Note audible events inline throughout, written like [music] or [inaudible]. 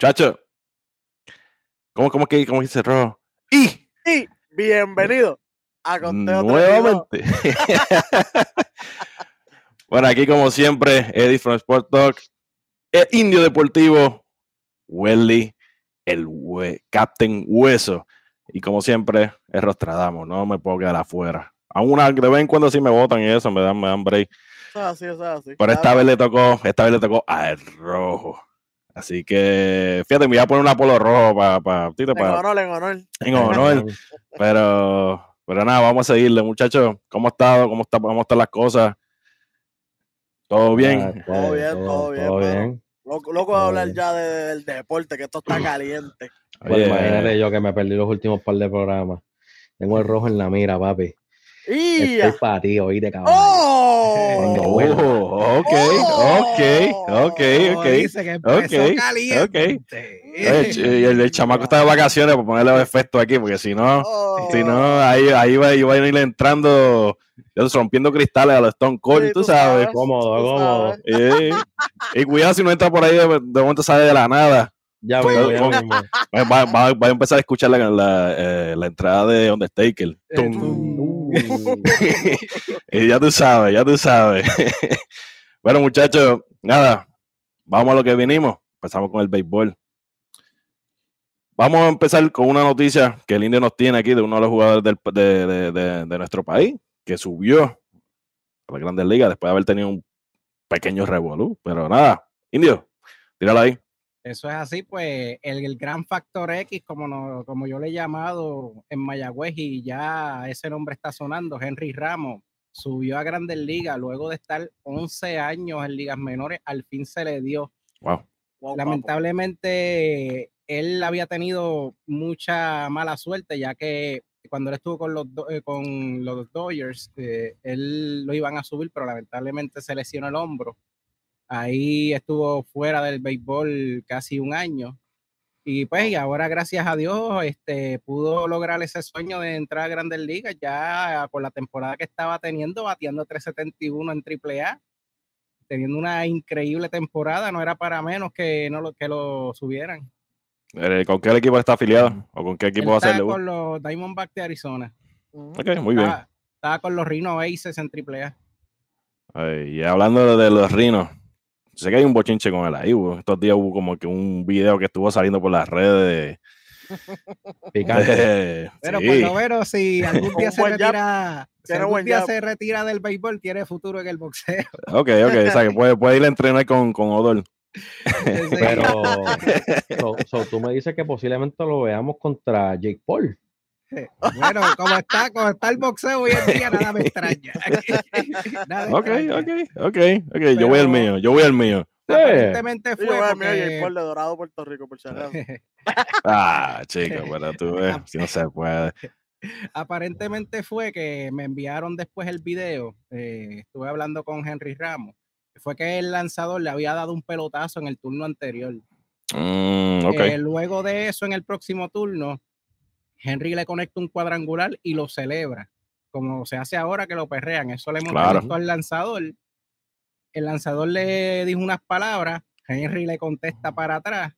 Muchachos, ¿cómo, cómo, que, cómo dice Rojo? Y, y bienvenido a Conteo Nuevamente. [laughs] bueno, aquí como siempre, Eddie from Sport Talk, el indio deportivo, Welly, el Captain Hueso. Y como siempre, es Rostradamo, no me puedo quedar afuera. A una, de vez en cuando sí me votan y eso, me dan, me dan break. Así, así. Pero esta vez le tocó, esta vez le tocó al rojo. Así que, fíjate, me voy a poner un Apolo rojo para... Pa, en honor, en honor. En honor. [laughs] pero, pero nada, vamos a seguirle, muchachos. ¿Cómo ha estado? ¿Cómo, está, cómo están las cosas? ¿Todo bien? Ah, todo bien, todo, bien. Todo bien. Loco, loco de hablar ya del deporte, que esto está caliente. Pues imagínate yo que me perdí los últimos par de programas. Tengo el rojo en la mira, papi. Estoy para ti, oíste, cabrón. ¡Oh! oh ok, ok, ok, ok. Dice que empezó caliente. El, el, chamaco está de vacaciones para ponerle los efectos aquí, porque si no, oh. si no, ahí, ahí va, iba a ir entrando, rompiendo cristales a los Stone Cold, tú, sabes. Cómodo, cómodo. Y, cuidado si no entra por ahí, de, de momento sale de la nada. Ya voy, va, va, va, a empezar a escuchar la, la, eh, la entrada de Undertaker. y [laughs] ya tú sabes, ya tú sabes. [laughs] bueno, muchachos, nada, vamos a lo que vinimos. Empezamos con el béisbol. Vamos a empezar con una noticia que el Indio nos tiene aquí de uno de los jugadores del, de, de, de, de, nuestro país, que subió a la Grandes Ligas después de haber tenido un pequeño revolú. Pero nada, Indio, tíralo ahí. Eso es así, pues el, gran factor X, como, no, como yo le he llamado en Mayagüez y ya ese nombre está sonando, Henry Ramos, subió a Grandes Ligas luego de estar 11 años en ligas menores, al fin se le dio. Wow. Lamentablemente, él había tenido mucha mala suerte, ya que cuando él estuvo con los, eh, con los Dodgers, eh, él lo iban a subir, pero lamentablemente se lesionó el hombro Ahí estuvo fuera del béisbol casi un año. Y pues, y ahora gracias a Dios, este, pudo lograr ese sueño de entrar a Grandes Ligas ya con la temporada que estaba teniendo, bateando 371 en AAA, teniendo una increíble temporada, no era para menos que no lo, que lo subieran. Eh, ¿Con qué equipo está afiliado? ¿O con qué equipo va a ser? Con los Diamondbacks de Arizona. Ok, muy bien. Estaba, con los Rino Aces en AAA. y hablando de los Rinos, sé que hay un bochinche con él ahí. Estos días hubo como que un video que estuvo saliendo por las redes. [laughs] Picante. [laughs] pero por lo menos si [laughs] algún día, se retira, si algún día se retira del béisbol, tiene futuro en el boxeo. Ok, ok, o sea que puede, puede ir a entrenar con, con Odor. Pero tú me dices que posiblemente lo veamos contra Jake Paul. Bueno, como está, como está el boxeo hoy en día, [laughs] nada me extraña. [laughs] nada ok, ok, ok, ok. yo voy al mío, yo voy al mío. Aparentemente fue. Yo voy porque... al de Dorado, Puerto Rico, por si [laughs] ah, chico, pero tú ves, si no se puede. Aparentemente fue que me enviaron después el video. Eh, estuve hablando con Henry Ramos. Fue que el lanzador le había dado un pelotazo en el turno anterior. Mm, okay. eh, luego de eso, en el próximo turno, Henry le conecta un cuadrangular y lo celebra, como se hace ahora que lo perrean. Eso le hemos claro. al lanzador. El lanzador le dijo unas palabras, Henry le contesta para atrás.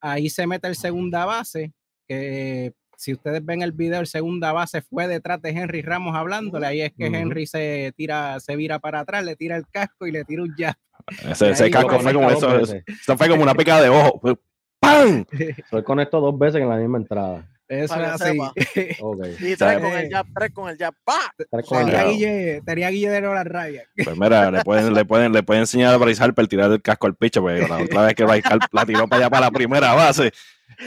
Ahí se mete el segunda base, que si ustedes ven el video, el segunda base fue detrás de Henry Ramos hablándole. Ahí es que Henry se tira, se vira para atrás, le tira el casco y le tira un jab. Ese, ese casco fue como eso, eso, fue como una pica de ojo. ¡Pam! [laughs] Soy conectó dos veces en la misma entrada. Eso es así. [laughs] Okay. Y tres con el jab, tres con el jab, ¡pa! Tenía Guille, tenía Guille de la raya. [laughs] Pues mira, le pueden, le pueden, le pueden enseñar a Bryce Harper tirar el casco al picho, porque la otra vez que Bryce Harper la tiró para allá para la primera base.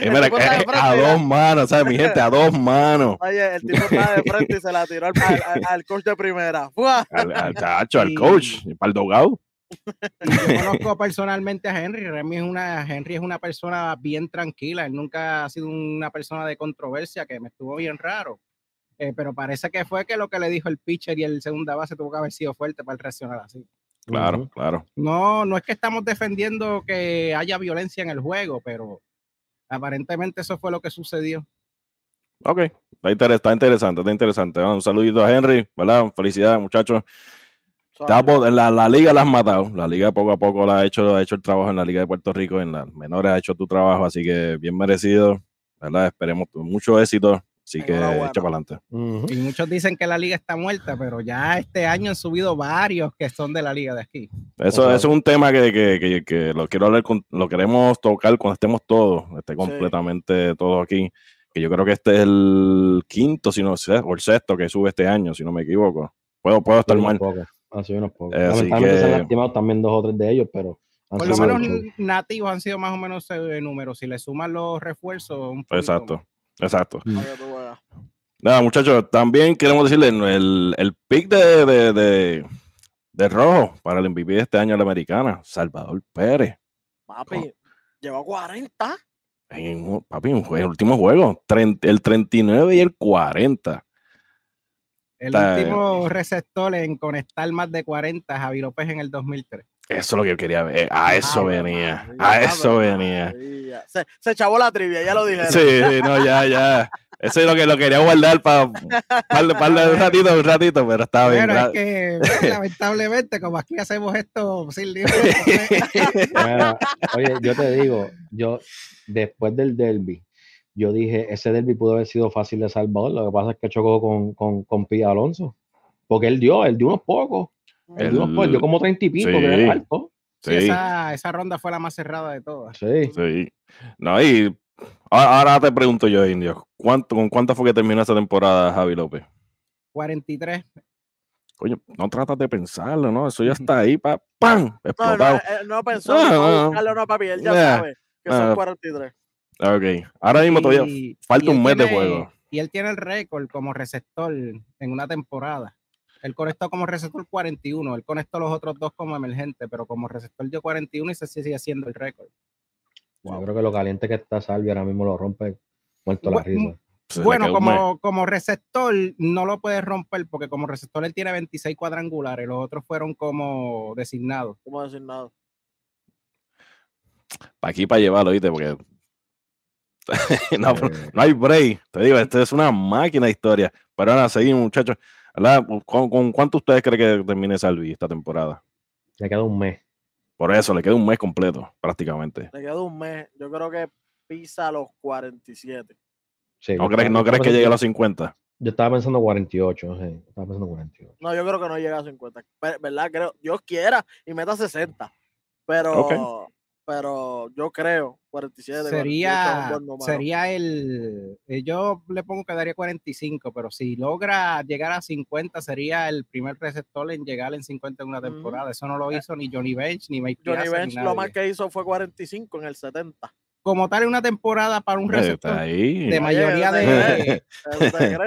Y mira, a dos manos, ¿sabes? Mi gente, a dos manos. Oye, el tipo estaba de frente y se la tiró al, al, al coach de primera. Al, al, [laughs] tacho, al coach, para el dogado yo conozco [laughs] personalmente a Henry. Henry es, una, Henry es una persona bien tranquila. Él nunca ha sido una persona de controversia, que me estuvo bien raro. Eh, pero parece que fue que lo que le dijo el pitcher y el segunda base tuvo que haber sido fuerte para reaccionar así. Claro, claro. No, no es que estamos defendiendo que haya violencia en el juego, pero aparentemente eso fue lo que sucedió. Ok, está, interesante, está interesante, está interesante. Un saludito a Henry, ¿verdad? Felicidades, muchachos. La, la, liga la has matado. La liga poco a poco la ha hecho, ha hecho el trabajo en la Liga de Puerto Rico, en las menores ha hecho tu trabajo, así que bien merecido. ¿verdad? Esperemos mucho éxito. Así que echa para adelante. Y muchos dicen que la liga está muerta, pero ya este año han subido varios que son de la liga de aquí. Eso, es un tema que, que, que, lo quiero hablar con, lo queremos tocar cuando estemos todos, esté completamente todos aquí. Que yo creo que este es el quinto, si no o el sexto que sube este año, si no me equivoco. Puedo, puedo estar mal. Han sido unos pocos. Eh, se han lastimado también dos o tres de ellos, pero. Por lo menos nativos han sido más o menos ese número. Si le suman los refuerzos. Exacto, exacto. Mm. Nada, muchachos, también queremos decirle el, el pick de, de, de, rojo para el MVP de este año a la americana, Salvador Pérez. Papi, lleva 40. En, papi, en el último juego, el 39 y el 40. El último receptor en conectar más de 40, Javi López en el 2003. Eso es lo que yo quería ver. A eso venía. a eso venía. Se, se chavó la trivia, ya lo dije. Sí, no, ya, ya. Eso es lo que lo quería guardar para un [laughs] ratito, un ratito, pero estaba bien. Pero es que, pues, [laughs] lamentablemente, como aquí hacemos esto sin libro. [laughs] oye, yo te digo, yo después del derby, yo dije, ese derby pudo haber sido fácil de Salvador, lo que pasa es que chocó con, con, con Pía Alonso, porque él dio, él dio unos pocos, él dio, unos pocos, dio como treinta y pico, sí, que era alto. Sí. Esa, esa, ronda fue la más cerrada de todas. Sí. sí. No, y ahora, te pregunto yo, Indio, ¿cuánto, ¿con cuánto fue que terminó esa temporada Javi López? 43. Oye, no tratas de pensarlo, ¿no? Eso ya [laughs] está ahí, pa, ¡pam! Explotado. No, no, no pensó, no, no, no, papi, él ya sabe que son 43. Ok, ahora mismo todavía falta un mes de juego. Y él tiene el récord como receptor en una temporada. Él conectó como receptor 41, él conectó los otros dos como emergente, pero como receptor dio 41 y se sigue haciendo el récord. Yo creo que lo caliente que está Salvi ahora mismo lo rompe muerto la risa. Bueno, como, como receptor no lo puede romper porque como receptor él tiene 26 cuadrangulares, los otros fueron como designados. Como designados. Para aquí para llevarlo, ¿viste? Porque [laughs] no, no, hay break. Te digo, esto es una máquina de historia. Pero ahora seguimos, muchachos. ¿Con, cuánto ustedes creen que termine Salvi esta temporada? Le queda un mes. Por eso, le queda un mes completo, prácticamente. Le queda un mes. Yo creo que pisa los 47. ¿No, crees, ¿No crees que llegue a los 50? Yo estaba pensando 48, sí. Estaba pensando 48. No, yo creo que no llega a 50. ¿Verdad? Creo, Dios quiera y meta 60. Pero pero yo creo 47 sería sería el eh, yo le pongo que daría 45 pero si logra llegar a 50 sería el primer receptor en llegar en 50 en una temporada. Eso no lo eh. hizo ni Johnny Bench ni Mike Johnny Bench lo más que hizo fue 45 en el 70 como tal en una temporada para un receptor de mayoría de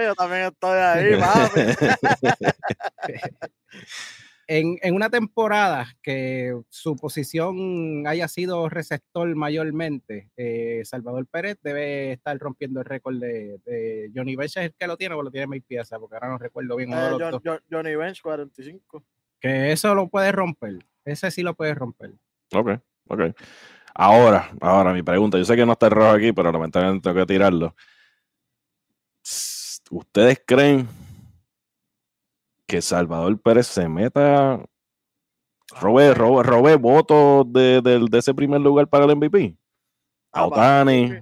yo también estoy ahí [laughs] [laughs] en, en, una temporada que su posición haya sido receptor mayormente, eh, Salvador Pérez debe estar rompiendo el récord de, Johnny Bench, ¿es el que lo tiene o lo tiene Mike Piazza? Porque ahora no recuerdo bien. Eh, Johnny Bench, 45. Que eso lo puede romper, ese sí lo puede romper. Ok, ok. Ahora, ahora mi pregunta, yo sé que no está el rojo aquí, pero lamentablemente tengo que tirarlo. ¿Ustedes creen que Salvador Pérez se meta, robe, robe, robe votos de, de, ese primer lugar para el MVP. A Otani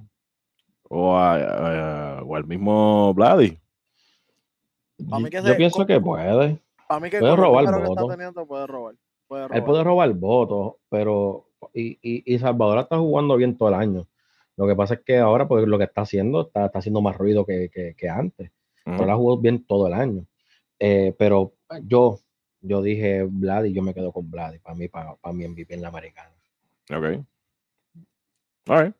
o, o al mismo Vladi. Yo pienso que puede. puede robar votos. Puede robar. Él puede robar votos, pero y, y, y, Salvador está jugando bien todo el año. Lo que pasa es que ahora, pues lo que está haciendo, está, está haciendo más ruido que, que, que antes. Pero él ha jugado bien todo el año. Eh, pero yo, yo dije Vlad y yo me quedo con Vlad para mí, para, para mi MVP en la americana. Ok. All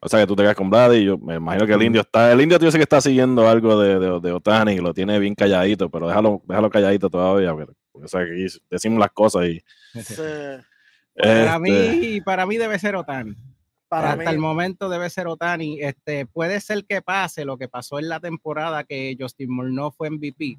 O sea que tú te quedas con Vlad y yo me imagino que el indio está. El indio yo sé que está siguiendo algo de, de, de Otani y lo tiene bien calladito, pero déjalo, déjalo calladito todavía. Porque, o sea, que decimos las cosas y. [laughs] Para, mí, este para mí debe ser Otani. Para Hasta el momento debe ser Otani. Este, puede ser que pase lo que pasó en la temporada que Justin Morneau fue MVP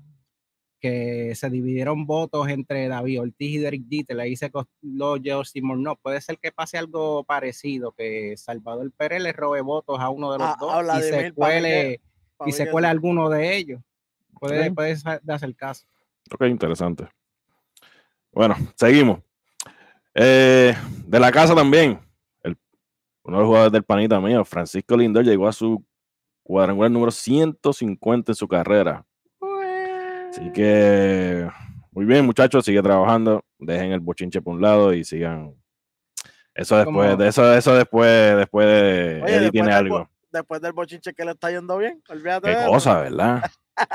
que se dividieron votos entre David Ortiz y Derek Jeter, ahí se los George Simon. No, puede ser que pase algo parecido, que Salvador Pérez le robe votos a uno de los ah, dos y se, cuele, y se cuele alguno de ellos. Puede, puede hacer caso. Ok, interesante. Bueno, seguimos. Eh, de la casa también. uno de los jugadores del panita mío, Francisco Lindor, llegó a su cuadrangular número 150 en su carrera. Así que, muy bien, muchachos, sigue trabajando. Dejen el bochinche por un lado y sigan. Eso después, de eso, eso después, después de Eddie tiene algo. Después del bochinche que le está yendo bien, olvídate. Qué cosa, ¿verdad? [laughs]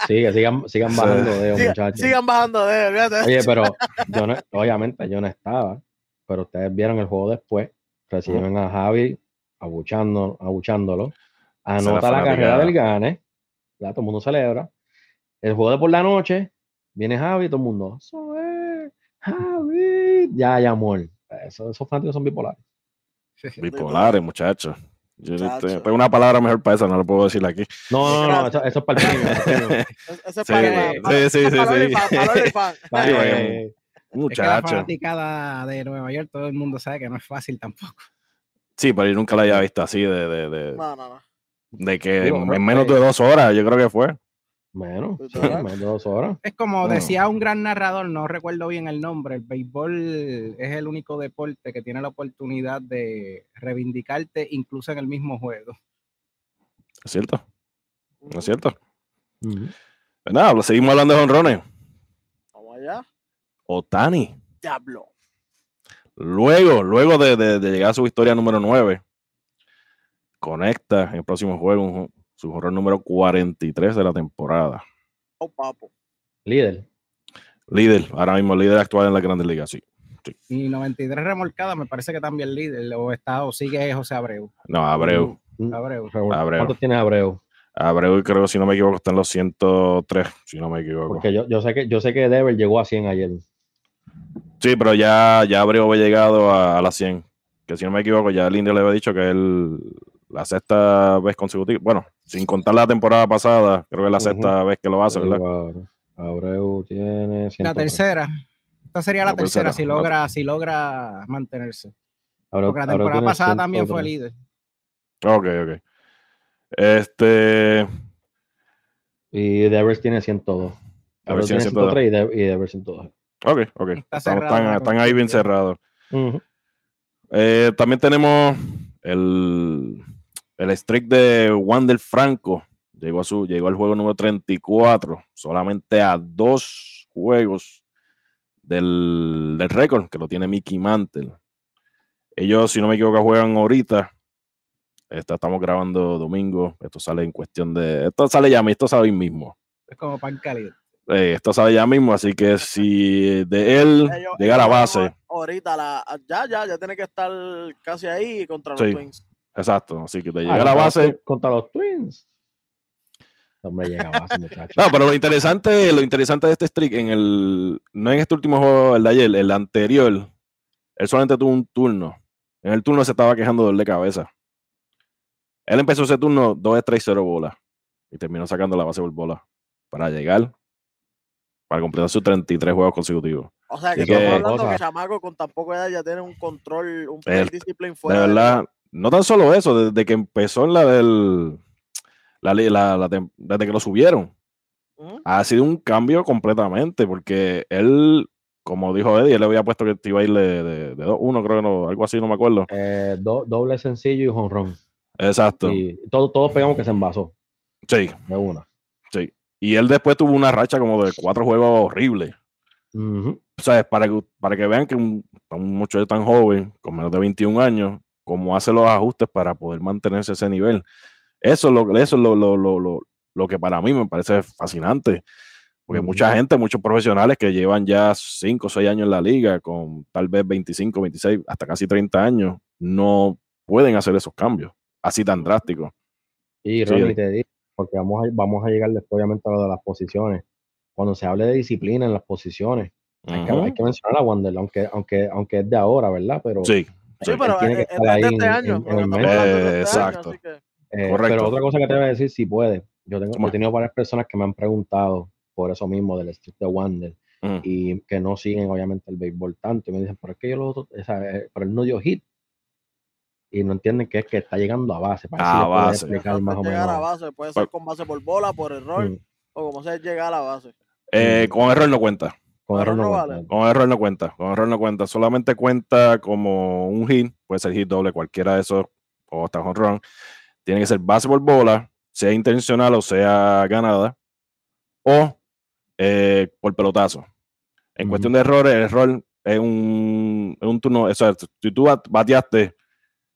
Sí, sigan, sigan bajando de muchachos. Sigan bajando de olvídate. Oye, pero [laughs] yo no, obviamente yo no estaba, pero ustedes vieron el juego después, reciben a Javi abuchando, abuchándolo, anota la, carrera del Gane, ya todo el mundo celebra. El juego de por la noche, viene Javi, todo el mundo, Javi, ya, ya, amor. Eso, esos fanáticos son bipolares. [laughs] Bipolares, muchachos. Yo tengo una palabra mejor para eso, no lo puedo decir aquí. No, no, no, eso, es para el. Eso es para [laughs] Sí, sí, sí. sí. Muchacho. [laughs] Es que la de Nueva York, todo el mundo sabe que no es fácil tampoco. Sí, pero yo nunca la había visto así de, de, de, no, no, no. de que en menos de dos horas, yo creo que fue. Menos, menos de dos horas. Es como decía un gran narrador, no recuerdo bien el nombre, el béisbol es el único deporte que tiene la oportunidad de reivindicarte incluso en el mismo juego. Es cierto, es cierto. Pues nada, seguimos hablando de honrones. Vamos allá. Otani. Diablo. Luego, luego de, llegar a su historia número 9, conecta en el próximo juego su horror número 43 de la temporada. Oh, papo. Líder. Líder, ahora mismo líder actual en la Grandes Ligas, sí. Y 93 remolcadas, me parece que también líder, o está, o sigue José Abreu. No, Abreu. Mm, Abreu. Abreu. ¿Cuántos tiene Abreu? Abreu creo, si no me equivoco, está en los 103, si no me equivoco. Porque yo, yo sé que yo sé que Dever llegó a 100 ayer. Sí, pero ya, ya Abreu había llegado a, a las 100. Que si no me equivoco, ya el Indio le había dicho que él la sexta vez consecutiva. Bueno, sin contar la temporada pasada, creo que es la sexta vez que lo hace, ¿verdad? Abreu tiene. La tercera. Esta sería la, tercera, si logra, si logra mantenerse. Porque la temporada pasada también fue líder. Ok, ok. Este. Y Devers tiene 102. Devers tiene 103 y Devers 102. Ok, ok. están, ahí bien cerrados. Eh, también tenemos el, el streak de Wander Franco. Llegó, a su, llegó al juego número 34, solamente a dos juegos del, del récord, que lo tiene Mickey Mantle. Ellos, si no me equivoco, juegan ahorita. estamos grabando domingo. Esto sale en cuestión de. Esto sale ya, esto sale hoy mismo. Es como pan caliente. Eh, esto sabe ya mismo, así que si de él llega a la base. Ahorita, la, ya, ya, ya tiene que estar casi ahí contra los Twins. Exacto, así que te llega a la base. Contra los Twins. Hombre, llega a base, [laughs] muchachos. No, pero lo interesante, lo interesante de este streak, en el, no en este último juego, el de ayer, el anterior, él solamente tuvo un turno. En el turno se estaba quejando de de cabeza. Él empezó ese turno 2 3 0 bola y terminó sacando la base por bola para llegar para completar sus 33 juegos consecutivos. O sea, que, estamos hablando que Chamaco con tan poca edad ya tiene un control, un disciplina fuera. De verdad, no tan solo eso, desde que empezó en la del. La, la, desde que lo subieron, ha sido un cambio completamente, porque él, como dijo Eddie, él le había puesto que iba a ir de, de, uno, creo que no, algo así, no me acuerdo. Eh, doble sencillo y honrón. Exacto. Y todos, todos pegamos que se envasó. Sí. De una. Sí. Y él después tuvo una racha como de cuatro juegos horribles. O sea, para que, para que vean que un, un muchacho tan joven, con menos de 21 años, cómo hace los ajustes para poder mantenerse ese nivel. Eso es lo, eso es lo, lo, lo, lo que para mí me parece fascinante. Porque mucha gente, muchos profesionales que llevan ya 5 o 6 años en la liga, con tal vez 25, 26, hasta casi 30 años, no pueden hacer esos cambios así tan drásticos. Y Ronnie, te digo, porque vamos a, vamos a llegar después obviamente a lo de las posiciones. Cuando se hable de disciplina en las posiciones, hay, que, hay, que, mencionar a Wander, aunque, aunque, aunque es de ahora, ¿verdad? Pero, sí, sí pero tiene que estar ahí este año. exacto. pero otra cosa que te voy a decir, si puede. Yo tengo, he tenido varias personas que me han preguntado por eso mismo del street de Wander y que no siguen obviamente el béisbol tanto y me dicen, pero es que yo lo, o sea, eh, pero él no dio hit y no entienden que es que está llegando a base. Para a base. Más o llegar a base, puede ser con base por bola, por error, mm. o como sea llegar a la base. Eh, con error no cuenta. Con error no, cuenta. Con error no cuenta. Con error no cuenta. Solamente cuenta como un hit. Puede ser hit doble, cualquiera de esos. O hasta home run. Tiene que ser base por bola, sea intencional o sea ganada. O eh, por pelotazo. En cuestión de errores, el error es un, es un turno. Eso, si tú bateaste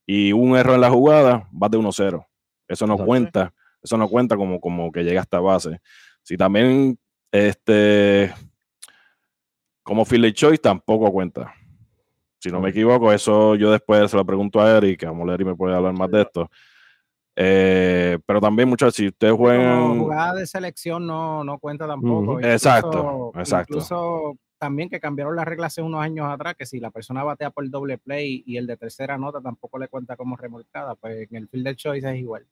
y un error en la jugada, bate 1-0. Eso no cuenta. Eso no cuenta como, como que llega hasta base. Si también este como field choice tampoco cuenta. Si no me equivoco, eso yo después se lo pregunto a Eric, a Eric me puede hablar más de esto. Eh, pero también muchas si ustedes juegan. jugada de selección no, no cuenta tampoco. exacto, exacto. Incluso también que cambiaron las reglas hace unos años atrás, que si la persona batea por el doble play y el de tercera nota tampoco le cuenta como remolcada, pues en el field choice es igual.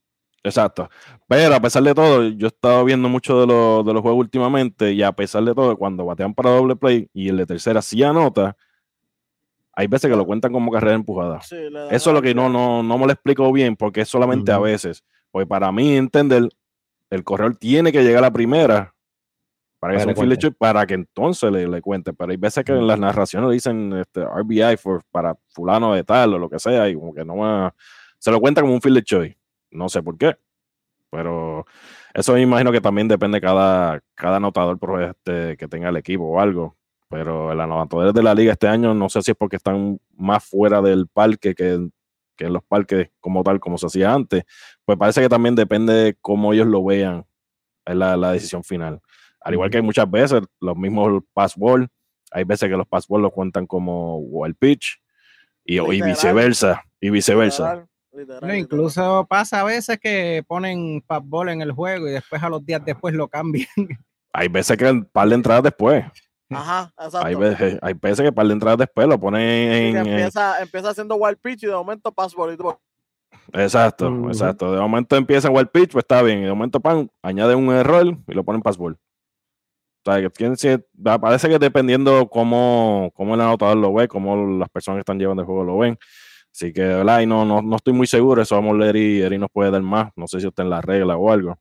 Exacto. Pero a pesar de todo, yo he estado viendo mucho de, de los juegos últimamente y a pesar de todo, cuando batean para doble play y el de tercera sí anota, hay veces que lo cuentan como carrera empujada. Eso es lo que no, no, no me lo explico bien porque es solamente a veces. Porque para mí entender, el corredor tiene que llegar a la primera para que, para, para que entonces le, le, cuente. Pero hay veces que en las narraciones dicen este, RBI for, para fulano de tal o lo que sea y como que no se lo cuenta como un field choice. No sé por qué. Pero eso me imagino que también depende cada, cada anotador este, que tenga el equipo o algo. Pero el anotador de la liga este año no sé si es porque están más fuera del parque que, en los parques como tal, como se hacía antes. Pues parece que también depende de cómo ellos lo vean en la, decisión final. Al igual que hay muchas veces los mismos passball, hay veces que los passball los cuentan como wild pitch y, y viceversa. Y viceversa incluso pasa a veces que ponen fastball en el juego y después a los días después lo cambian. [laughs] Hay veces que un par de entradas después. Ajá, exacto. Hay veces, hay veces que par de entradas después lo ponen en. empieza, empieza haciendo wild pitch y de momento fastball y todo. Exacto, exacto. De momento empieza wild pitch, pues está bien. Y de momento pan, añade un error y lo ponen passball. O sea, que parece que dependiendo cómo, cómo el anotador lo ve, cómo las personas que están llevando el juego lo ven. Así que, ¿verdad? Y no, no, no estoy muy seguro, eso vamos a leer y Eri nos puede dar más. No sé si está en la regla o algo.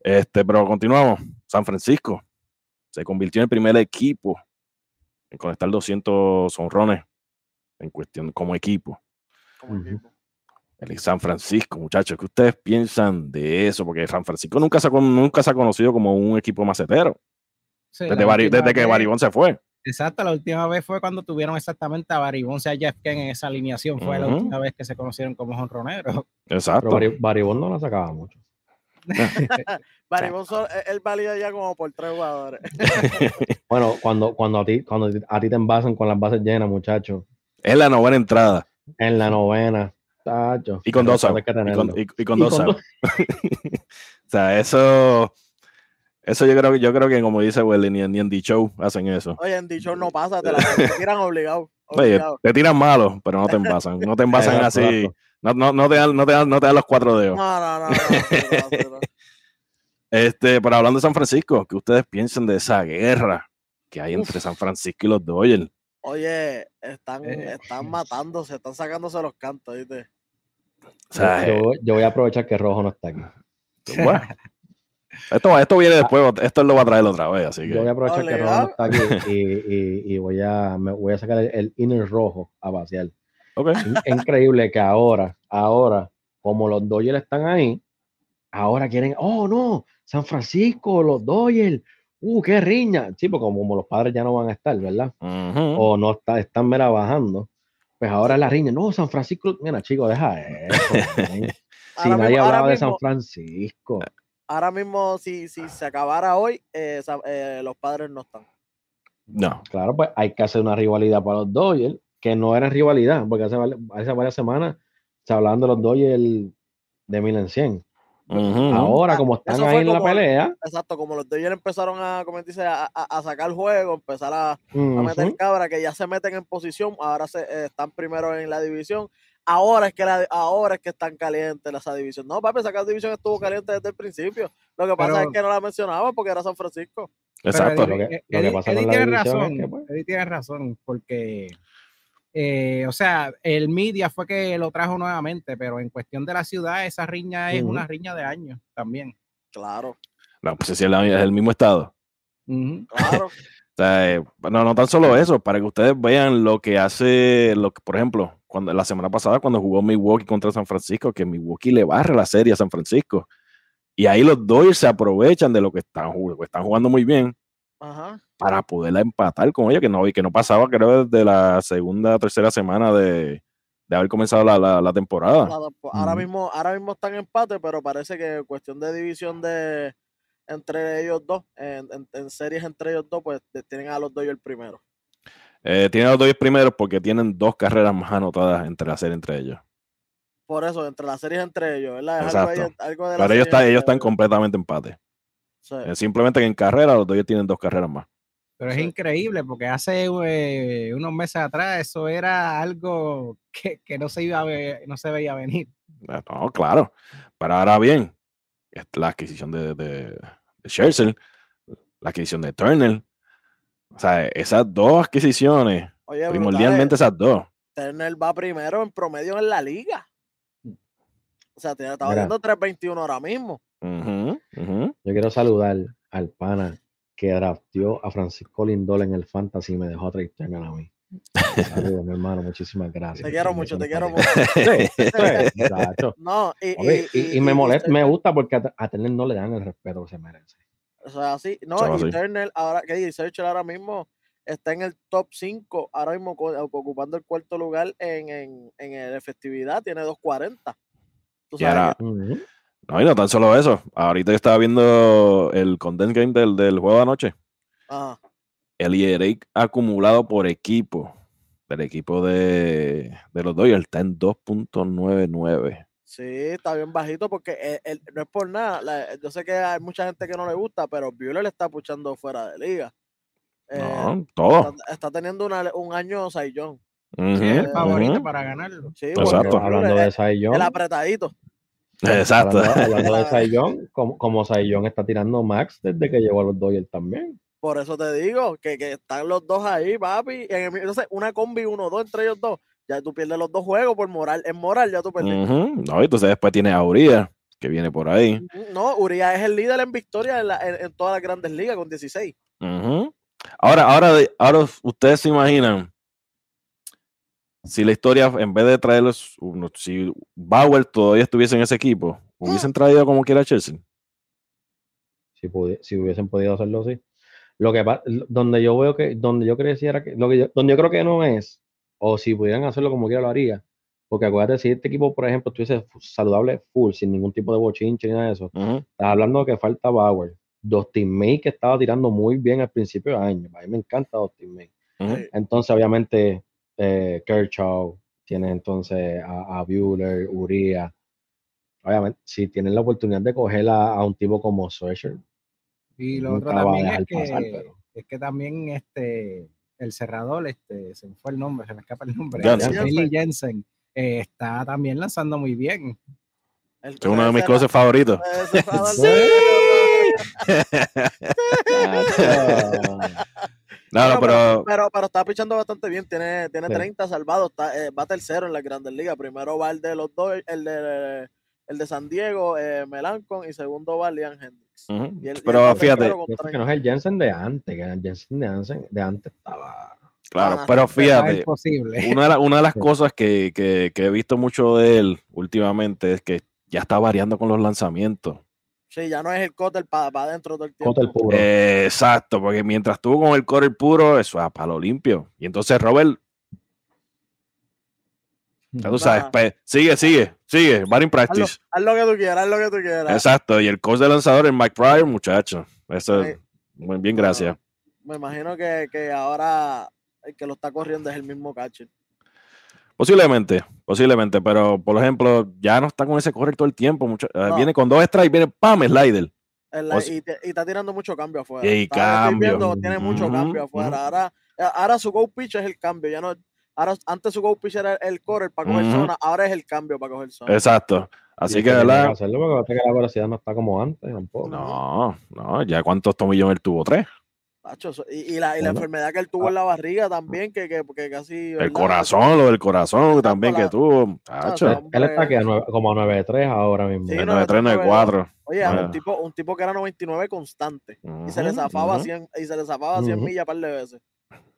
Este, pero continuamos. San Francisco se convirtió en el primer equipo en conectar 200 honrones en cuestión como equipo. El San Francisco, muchachos, ¿qué ustedes piensan de eso? Porque San Francisco nunca se, nunca se ha conocido como un equipo macetero. desde, desde que Baribón se fue. Exacto, la última vez fue cuando tuvieron exactamente a Baribón y a Jeff Ken en esa alineación. Fue la última vez que se conocieron como jonroneros. Exacto. Baribón no la sacaba mucho. [laughs] Baribón, él valía ya como por tres jugadores. [laughs] bueno, cuando, cuando, a ti, cuando a ti te envasan con las bases llenas, muchachos. Es la novena entrada. En la novena. Y con dos y con, y, con dos [laughs] o sea, eso eso yo creo que yo creo que como dice Welly, ni, en D-Show hacen eso. Oye, en D-Show no pasa, te, la, tiran obligado. [laughs] Oye, te tiran malo, pero no te envasan. No te envasan así. No, no, no, te dan, no, te dan, no te dan los cuatro dedos. No, no, no. este, pero hablando de San Francisco, ¿qué ustedes piensan de esa guerra que hay entre San Francisco y los Dodgers? Oye, están, eh. están matándose, están sacándose los cantos, ¿viste? O sea, yo, yo, voy a aprovechar que Rojo no está aquí. Bueno, [laughs] esto, esto viene después, esto lo va a traer otra vez, así que. Yo voy a aprovechar que Rojo está aquí y, y, voy, a, me, voy a sacar el, inner rojo a vaciar. Okay. Es increíble que ahora, ahora, como los Dodgers están ahí, ahora quieren, oh no, San Francisco, los Dodgers, uh, qué riña. Sí, porque como, los padres ya no van a estar, ¿verdad? O no está, están mera bajando. Pues ahora es la riña, no, San Francisco, mira, chicos, deja eso. [laughs] si nadie hablaba de San Francisco ahora mismo, si, si se acabara hoy, eh, eh, los padres no están. No. Claro, pues hay que hacer una rivalidad para los Dodgers, que no era rivalidad, porque hace, hace varias semanas se hablaban de los Dodgers de mil en cien. Ahora, como están ahí en la pelea. Exacto, como los Dodgers empezaron a, como dice, a, a, sacar juego, empezar a, meter cabra, que ya se meten en posición, ahora se, eh, están primero en la división ahora es que ahora es que están calientes esa división. No, papi, esa división estuvo caliente desde el principio. Lo que pasa es que no la mencionaba porque era San Francisco. Exacto. lo que, pasa tiene razón, pues Eddie tiene razón, porque, eh, o sea, el media fue que lo trajo nuevamente, pero en cuestión de la ciudad, esa riña es una riña de años también. Claro. No, pues es el, es el mismo estado. Claro. [laughs] Eh, no, no tan solo eso, para que ustedes vean lo que hace, lo que, por ejemplo, cuando la semana pasada cuando jugó Milwaukee contra San Francisco, que Milwaukee le barre la serie a San Francisco. Y ahí los Dodgers se aprovechan de lo que están, están jugando muy bien para poderla empatar con ella, que no, y que no pasaba, creo, desde la segunda, tercera semana de, haber comenzado la, temporada. Ahora, mismo, ahora mismo están en empate, pero parece que cuestión de división de entre ellos dos, en, series entre ellos dos, pues tienen a los Dodgers primero. Eh, tienen a los Dodgers primero porque tienen dos carreras más anotadas entre la serie entre ellos. Por eso, entre las series entre ellos, ¿verdad? Pero ellos, ellos están completamente empate. Eh, simplemente que en carrera los dos tienen dos carreras más. Pero es increíble porque hace eh, unos meses atrás eso era algo que, no, se iba a no se veía venir. No, claro. Pero ahora bien, la adquisición de, de, Scherzer, la adquisición de Turner. O sea, esas dos adquisiciones, primordialmente esas dos. Turner va primero en promedio en la liga. O sea, está viendo 3.21 ahora mismo. Yo quiero saludar al pana que draftió a Francisco Lindol en el Fantasy y me dejó a Trey a mí. Saludos, [laughs] mi hermano, muchísimas gracias. Te quiero mucho, te quiero [laughs] mucho. [laughs] no, y, me molesta, me gusta porque a, Turner no le dan el respeto que se merece. O sea, así, no, y Turner, ahora que dice ahora mismo está en el top 5, ahora mismo ocupando el cuarto lugar en, en, en efectividad, tiene 240. ¿Tú sabes no, y no tan solo eso. Ahorita estaba viendo el content game del, del juego de anoche. El ERA acumulado por equipo del equipo de, de los Dodgers está en 2.99. Sí, está bien bajito porque no es por nada. yo sé que hay mucha gente que no le gusta, pero Bueller le está puchando fuera de liga. no, eh, todo. Está, teniendo un año Saiyón. el favorito para ganarlo. Sí, Exacto. hablando de Saiyón. El apretadito. Exacto. Hablando, de [laughs] Saiyón, como, como Saiyón está tirando Max desde que llegó a los Dodgers también. Por eso te digo que, que están los dos ahí, papi. entonces, una combi, uno, dos entre ellos dos. Ya tú pierdes los dos juegos por moral. En moral ya tú pierdes. No, entonces después tienes a Uriah, que viene por ahí. No, Uriah es el líder en victoria en, todas las grandes ligas con 16. Ahora, ahora, ahora ustedes se imaginan si la historia, en vez de traerlos, si Bauer todavía estuviese en ese equipo, ¿hubiesen traído como quiera Chelsea? Si, si hubiesen podido hacerlo así. Lo que donde yo veo que, donde yo creciera que, lo que donde yo creo que no es, o si pudieran hacerlo como quiera lo haría. Porque acuérdate, si este equipo, por ejemplo, estuviese saludable full, sin ningún tipo de bochinche ni nada de eso, estás hablando de que falta Bauer. Dustin May que estaba tirando muy bien al principio de año. A mí me encanta Dustin May. Entonces, obviamente, eh, Kershaw, tiene entonces a, a Bueller, Uría. Obviamente, si tienen la oportunidad de coger a, un tipo como Swisher. Y lo otro también es que, es que también este el cerrador, este, se me fue el nombre, se me escapa el nombre. Jensen, Jensen eh, está también lanzando muy bien. es uno de mis cosas favoritos. [laughs] ¡Sí! [laughs] No, pero, pero, pero, está pichando bastante bien. Tiene, tiene 30 salvados. Está, eh, va tercero en la Grandes Ligas. Primero va el de los dos, el de, el de San Diego, eh, Melancon, y segundo va Pero fíjate, que no es el Jensen de antes, que el Jensen de, de antes estaba. Claro, pero fíjate, una de, una de las cosas que, que, que he visto mucho de él últimamente es que ya está variando con los lanzamientos. Sí, ya no es el cutter para adentro todo el tiempo. Puro. exacto, porque mientras estuvo con el cutter puro, eso es a palo limpio. Y entonces Robert. Ya tú sabes, sigue, sigue, sigue, in practice. Haz lo, que tú quieras, haz lo que tú quieras. Exacto, y el coach de lanzador es Mike Pryor, muchacho. Eso es muy bien, gracias. Me imagino que, que ahora el que lo está corriendo es el mismo catcher. Posiblemente, posiblemente, pero por ejemplo, ya no está con ese correr todo el tiempo. Mucho, eh, Viene con dos strikes, viene pam, slider. y, está tirando mucho cambio afuera. Y cambio. tiene mucho cambio afuera. ahora, ahora su go pitch es el cambio. Ya no, ahora, antes su go pitch era el correr para coger zona, ahora es el cambio para coger zona. Exacto. Así que, ¿verdad? Hacerlo porque la velocidad no está como antes tampoco. No, no, ya cuántos tomillones él tuvo, tres. y, la, y la enfermedad que él tuvo en la barriga también, que, que, que casi. El corazón, lo del corazón también que tuvo. él está aquí como a 9-3 ahora mismo. Sí, 9-3, 9-4. Oye, un, tipo, un tipo que era 99 constante. y se le zafaba, 100, y se le zafaba 100 millas un par de veces.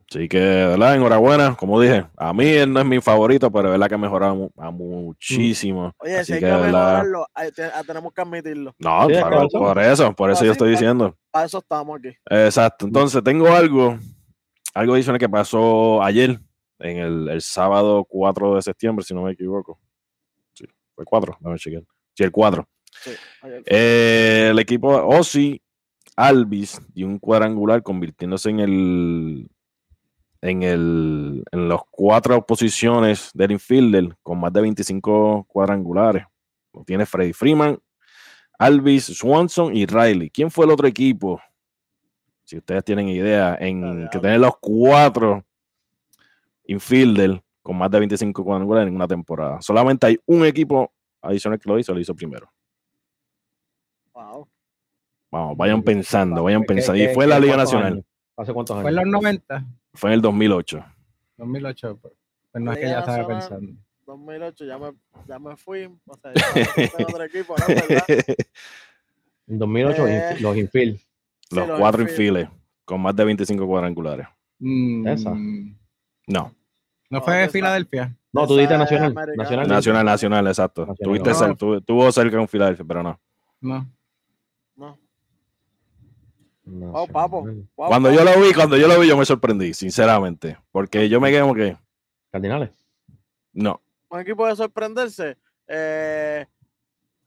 Así que, ¿verdad? Enhorabuena. Como dije, a mí él no es mi favorito, pero es verdad que ha mejorado muchísimo. Oye, si hay que, mejorarlo, ah, tenemos que admitirlo. No, por eso, por eso yo estoy diciendo. Para eso estamos aquí. Exacto. Entonces, tengo algo, algo adicional que pasó ayer, en el, el sábado 4 de septiembre, si no me equivoco. Sí, fue 4, no me Sí, el 4. Sí, eh, el equipo Ozzy Alvis dio un cuadrangular convirtiéndose en el en, el, en las cuatro posiciones del infielder con más de 25 cuadrangulares. Lo tiene Freddy Freeman, Alvis, Swanson y Riley. ¿Quién fue el otro equipo? Si ustedes tienen idea, en que tener los cuatro infielder con más de 25 cuadrangulares en una temporada. Solamente hay un equipo adicional que lo hizo, lo hizo primero. Wow. Vamos, vayan pensando, vayan pensando. Y fue la Liga Nacional. ¿Hace cuántos años? Fue en los 90. Fue en el 2008. 2008, pues, pues no es que ya estaba pensando. 2008 ya me, ya me fui, o sea, ya otro equipo, ¿no? [laughs] En 2008 eh, los infield. Los cuatro infiles con más de 25 cuadrangulares. Mm, Esa. No. ¿No fue de Filadelfia? No, tú dijiste Nacional. Nacional, Nacional, Nacional, exacto. Tuviste no. tuvo cerca en Filadelfia, pero no. No. Cuando yo lo vi, cuando yo lo vi, yo me sorprendí, sinceramente. Porque yo me quedé como que. ¿Cardinales? No. Un equipo de sorprenderse. Eh,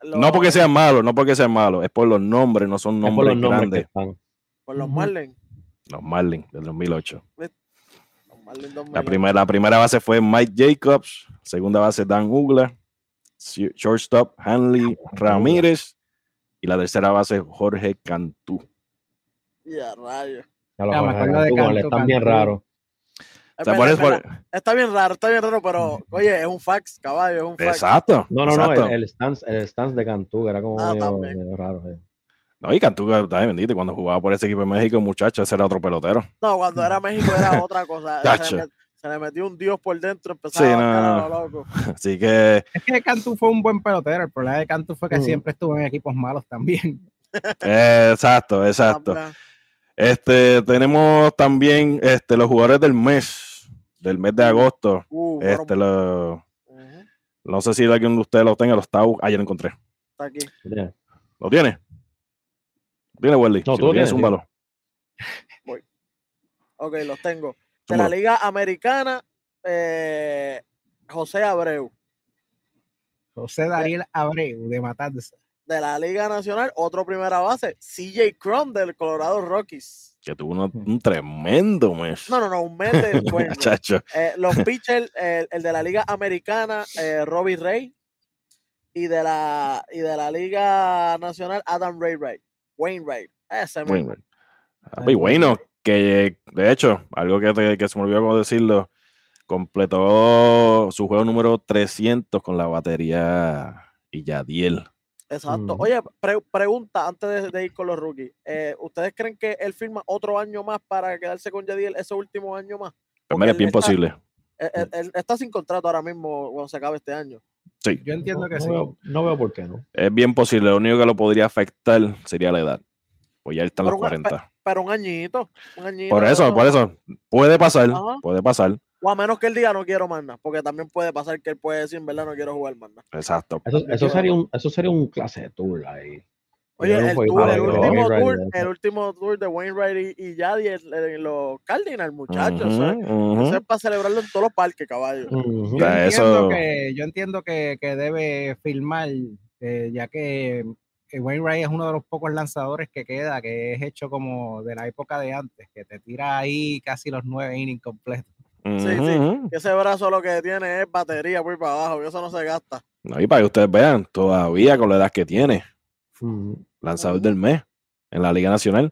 no porque sean malos, no porque sean malos, es por los nombres, no son nombres, los grandes. por los Marlins. Los Marlins del 2008. La primera, la primera base fue Mike Jacobs, segunda base Dan Ugler, shortstop Hanley Ramírez y la tercera base Jorge Cantú. Ya, rayos. están bien raros. está bien raro, está bien raro, pero [laughs] oye, es un fax, caballo, es un fax. Exacto. No, no, no, el, stance, el stance de Cantú era como ah, medio, raro. No, y Cantú está bendito. Cuando jugaba por ese equipo de México, muchacho, ese era otro pelotero. No, cuando era México era [laughs] otra cosa. se, le, metió un dios por dentro, empezaba sí, a no, loco. [laughs] Así que. Es que Cantú fue un buen pelotero. El problema de Cantú fue que mm. siempre estuvo en equipos malos también. exacto, exacto. Este, tenemos también este, los jugadores del mes, del mes de uh, agosto. Uh, este, lo, No sé si alguien de ustedes lo tenga, lo está. Ayer lo encontré. Está aquí. ¿Lo tiene? ¿Lo tiene, Welly? No, tú lo tienes, un balón. Voy. Ok, los tengo. De la Liga Americana, eh, José Abreu. José Daniel Abreu, de Matanza de la Liga Nacional, otro primera base, CJ Crum del Colorado Rockies. Que tuvo un tremendo mes. No, no, no, un mes después. [laughs] eh, los pitchers, el, de la Liga Americana, eh, Robbie Ray, y de la y de la Liga Nacional, Adam Wainwright. Wainwright. Ese Wainwright. Ah, muy bueno, que de hecho, algo que, que se me olvidó decirlo, completó su juego número 300 con la batería y Yadiel. Exacto. Oye, pregunta antes de, ir con los rookies. Eh, ¿Ustedes creen que él firma otro año más para quedarse con Yadiel ese último año más? Pues es bien posible. Él, está sin contrato ahora mismo cuando se acabe este año. Sí. Yo entiendo que sí. no veo por qué no. Es bien posible. Lo único que lo podría afectar sería la edad. Pues ya están los 40. Pero un añito, un añito. Por eso, por eso. Puede pasar. Puede pasar. O a menos que él diga no quiero más nada, porque también puede pasar que él puede decir en verdad no quiero jugar más nada. Exacto. Eso, sería, un, eso sería un clase de tour ahí. Oye, el, tour, el, último tour, el, último tour, de Wainwright y, y Yadi en los Cardinals, muchachos. Eso es para celebrarlo en todos los parques, caballo. yo, entiendo que, yo entiendo que, que debe filmar, eh, ya que Wainwright es uno de los pocos lanzadores que queda, que es hecho como de la época de antes, que te tira ahí casi los nueve innings completos. Sí, sí. Ese brazo lo que tiene es batería por para abajo, y eso no se gasta. No, y para que ustedes vean, todavía con la edad que tiene, lanzador del mes en la Liga Nacional.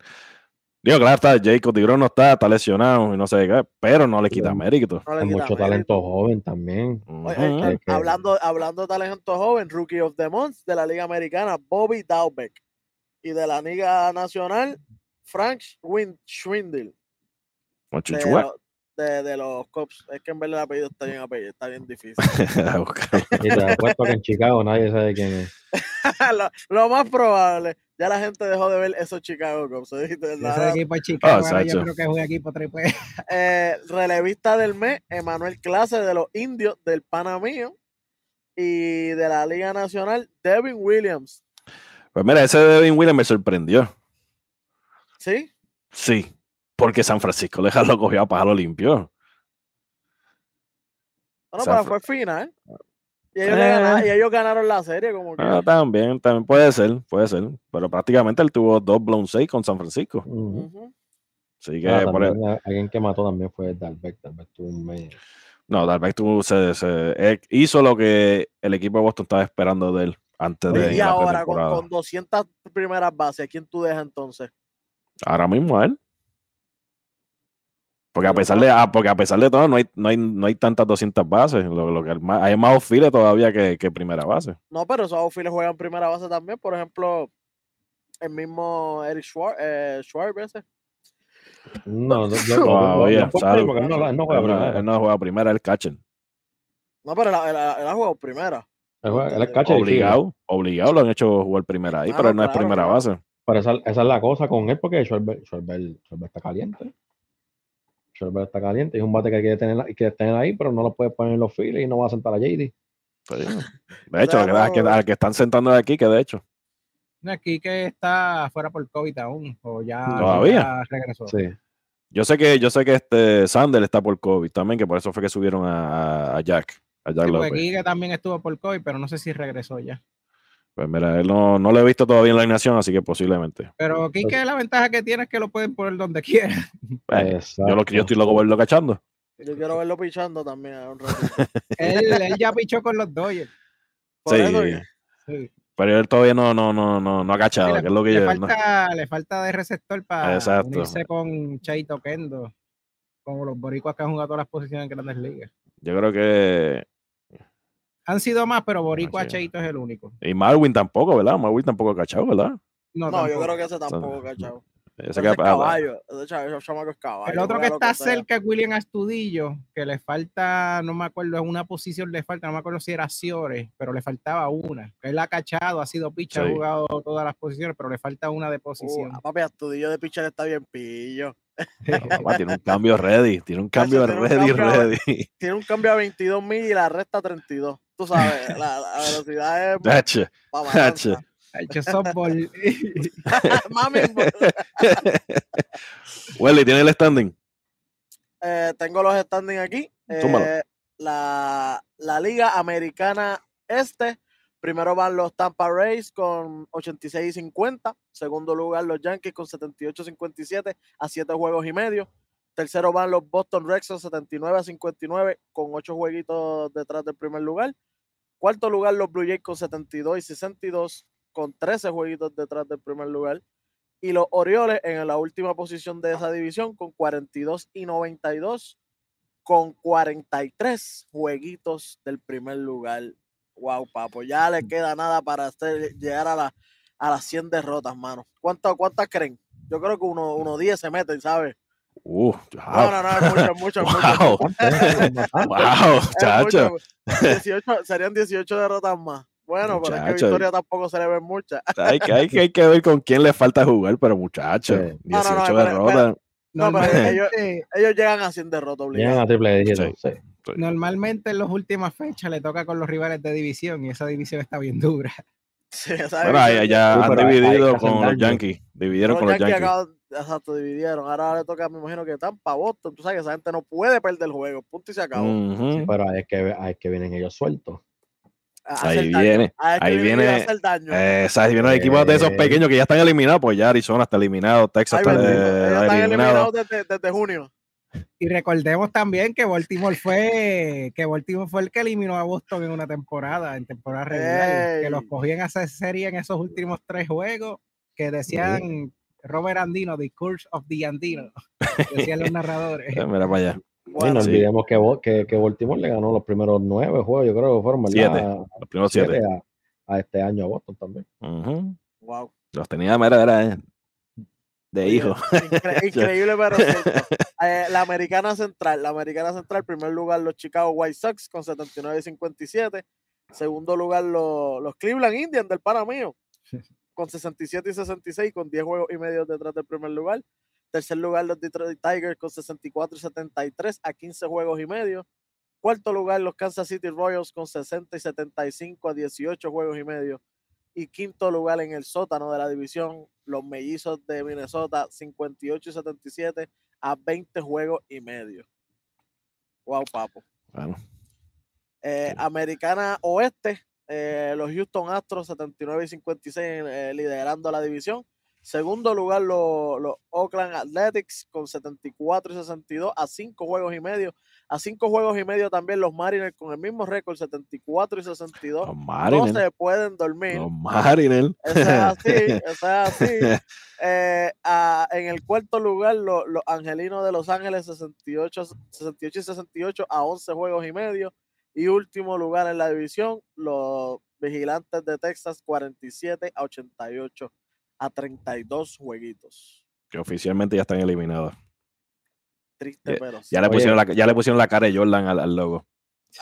Digo, claro, está Jacob Tigrón no está, está lesionado y no sé qué, pero no le quita mérito. Hay mucho talento joven también. Eh, hablando, hablando de talento joven, Rookie of the Month de la Liga Americana, Bobby Daubek. Y de la Liga Nacional, Frank Schwindel. De, de, los Cops. Es que en verdad el apellido está bien, apellido, está bien difícil. y te apuesto que en Chicago nadie sabe quién es. [laughs] lo, más probable. Ya la gente dejó de ver esos Chicago Cubs. Ese equipo Chicago, oh, yo creo que juega equipo triple. [laughs] eh, relevista del mes, Emanuel Clase de los Indios del Panamío y de la Liga Nacional, Devin Williams. Pues mira, ese Devin Williams me sorprendió. ¿Sí? Sí, porque San Francisco lo [laughs] cogió a pájaro limpio. No, no, pero fue fina, ¿eh? Y ellos, ganaron, la serie como que. Ah, también, también puede ser, puede ser. Pero prácticamente él tuvo dos blown seis con San Francisco. Así que ah, por alguien que mató también fue Dalbeck. Dalbeck tuvo un medio. No, Dalbeck tuvo, se, se, hizo lo que el equipo de Boston estaba esperando de él antes de. Y ahora, con, con 200 primeras bases, ¿quién tú dejas entonces? Ahora mismo a él. Porque a pesar de, ah, porque a pesar de todo, no hay, no hay, no hay tantas 200 bases. Lo, que, hay más outfields todavía que, que, primera base. No, pero esos outfields juegan primera base también. Por ejemplo, el mismo Eric Schwartz, eh, ese. No, no, yo, no, no, no, juega primera. Él no juega primera, el catcher. No, pero él, ha jugado primera. Él, es catcher. Obligado, obligado lo han hecho jugar primera ahí, pero él no es primera base. Pero esa, esa, es la cosa con él, porque Schwarber, está caliente. Schwarber está caliente. Es un bate que hay que tener, que tener ahí, pero no lo puede poner en los files y no va a sentar a JD. [laughs] de hecho, al que, que, están sentando de aquí, que de hecho. Aquí que está fuera por COVID aún, o ya, ¿Todavía? regresó. Sí. Yo sé que, yo sé que este Sander está por COVID también, que por eso fue que subieron a, a Jack. A Jack sí, aquí que también estuvo por COVID, pero no sé si regresó ya. Pues mira, él no, no lo he visto todavía en la alineación, así que posiblemente. Pero aquí que la ventaja que tiene es que lo pueden poner donde quieran. Pues, [laughs] yo, lo, yo estoy loco verlo cachando. Yo quiero verlo pichando también. [laughs] él, él, ya pichó con los Dodgers. Sí, sí, Pero él todavía no, no, no, no, no ha cachado, que es lo que le yo, falta, Le falta de receptor para unirse con Chaito Kendo, como los boricuas que han jugado todas las posiciones en grandes ligas. Yo creo que han sido más, pero Boricua Cheito es el único. Y Marwin tampoco, ¿verdad? Marwin tampoco ha cachado, ¿verdad? No, yo creo que ese tampoco ha cachado. Ese que, es caballo, es caballo. El otro que está cerca es William Astudillo, que le falta, no me acuerdo, en una posición le falta, no me acuerdo si era Ciores, pero le faltaba una. Él ha cachado, ha sido pitcher, ha jugado todas las posiciones, pero le falta una de posición. Uh, papi, Astudillo de pitcher está bien pillo. [laughs] tiene un cambio ready, tiene un cambio ready, ready. Tiene un cambio a 22 mil y la resta 32 tú sabes, la, la velocidad es. [laughs] Dache, dache. softball. [laughs] Mami. Welly, ¿tiene el standing? Eh, tengo los standing aquí. Eh, la, la, Liga Americana Este. Primero van los Tampa Rays con 86 y 50. Segundo lugar los Yankees con 78 y 57 a 7 juegos y medio. Tercero van los Boston Red Sox 79 a 59 con 8 jueguitos detrás del primer lugar. Cuarto lugar los Blue Jays con 72 y 62 con 13 jueguitos detrás del primer lugar. Y los Orioles en la última posición de esa división con 42 y 92 con 43 jueguitos del primer lugar. Wow, papo, ya le queda nada para llegar a, la, a las 100 derrotas, mano. ¿Cuántas, ¿Cuántas creen? Yo creo que uno, uno 10 se meten, ¿sabes? Uh, No, no, no, es mucho, mucho, wow. wow, chacho. 18, serían 18 derrotas más. Bueno, pero es que Victoria tampoco se le ven muchas. Hay que, hay, que, hay que ver con quién le falta jugar, pero muchachos, 18 derrotas. No, pero ellos, ellos, llegan a 100 derrotas Llegan a triple dígito, sí. Normalmente en las últimas fechas le toca con los rivales de división y esa división está bien dura. [laughs] Sí, bueno, ya han dividido con los Yankees. Dividieron con los Yankees. exacto, dividieron. Ahora le toca, me imagino que Tampa, Boston. Tú sabes que esa gente no puede perder el juego. Punto y se acabó. pero es que, es que vienen ellos sueltos. Ahí viene, ahí viene, eh, ahí viene el equipo de esos eh. pequeños que ya están eliminados, pues ya Arizona está eliminado, Texas está, están eliminados desde, desde, junio. Y recordemos también que Baltimore fue que Baltimore fue el que eliminó a Boston en una temporada, en temporada regular, que los cogían a hacer serie en esos últimos tres juegos, que decían Robert Andino, The Curse of the Andino, [laughs] decían los narradores. Mira para allá. Bueno, no olvidemos que, que, que, Baltimore le ganó los primeros nueve juegos, yo creo que fueron siete, los primeros siete, A, este año a Boston también. Wow. Los tenía, mira, era, de hijo. [laughs] [laughs] increíble, pero eh, la Americana Central, la Americana Central, primer lugar los Chicago White Sox con 79 y 57. Segundo lugar los, los Cleveland Indians del pana mío [laughs] con 67 y 66 con 10 juegos y medio detrás del primer lugar. Tercer lugar los Detroit Tigers con 64 y 73 a 15 juegos y medio. Cuarto lugar los Kansas City Royals con 60 y 75 a 18 juegos y medio. Y quinto lugar en el sótano de la división, los mellizos de Minnesota, 58 y 77 a 20 juegos y medio. Wow, papo. Eh, Americana Oeste, eh, los Houston Astros, 79 y 56, eh, liderando la división. Segundo lugar, los, los, Oakland Athletics con 74 y 62 a 5 juegos y medio. A 5 juegos y medio también los Mariners con el mismo récord, 74 y 62. no se pueden dormir. Los Mariners. Eso es así, [laughs] eso es así. Eh, en el cuarto lugar, los, Angelinos de Los Ángeles, 68, 68 y 68 a 11 juegos y medio. Y último lugar en la división, los Vigilantes de Texas, 47 a 88 a 32 jueguitos. Que oficialmente ya están eliminados. Triste, pero. Ya, le pusieron la, ya le pusieron la cara de Jordan al, logo.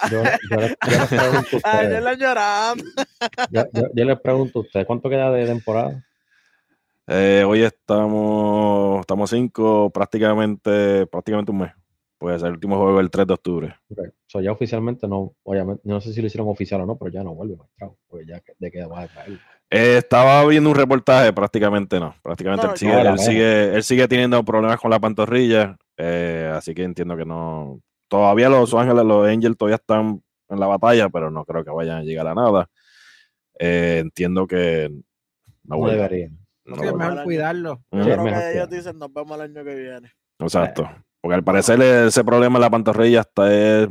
Yo, yo, les, [laughs] pregunto a yo, les pregunto a ustedes, ¿cuánto queda de temporada? Eh, hoy estamos, estamos cinco, prácticamente, prácticamente un mes. Puede ser el último juego el 3 de octubre. Okay. ya oficialmente no, obviamente, no sé si lo hicieron oficial o no, pero ya no vuelve, porque ya de qué va a traer. Eh, estaba viendo un reportaje, prácticamente no. Prácticamente él, sigue, él, sigue, él, sigue, teniendo problemas con la pantorrilla, eh, así que entiendo que no. Todavía los Ángeles, los Angels todavía están en la batalla, pero no creo que vayan a llegar a nada. Eh, entiendo que no, no deberían. No es mejor cuidarlo. Yo creo que ellos dicen nos vemos el año que viene. Exacto. Porque al parecer ese problema en la pantorrilla está es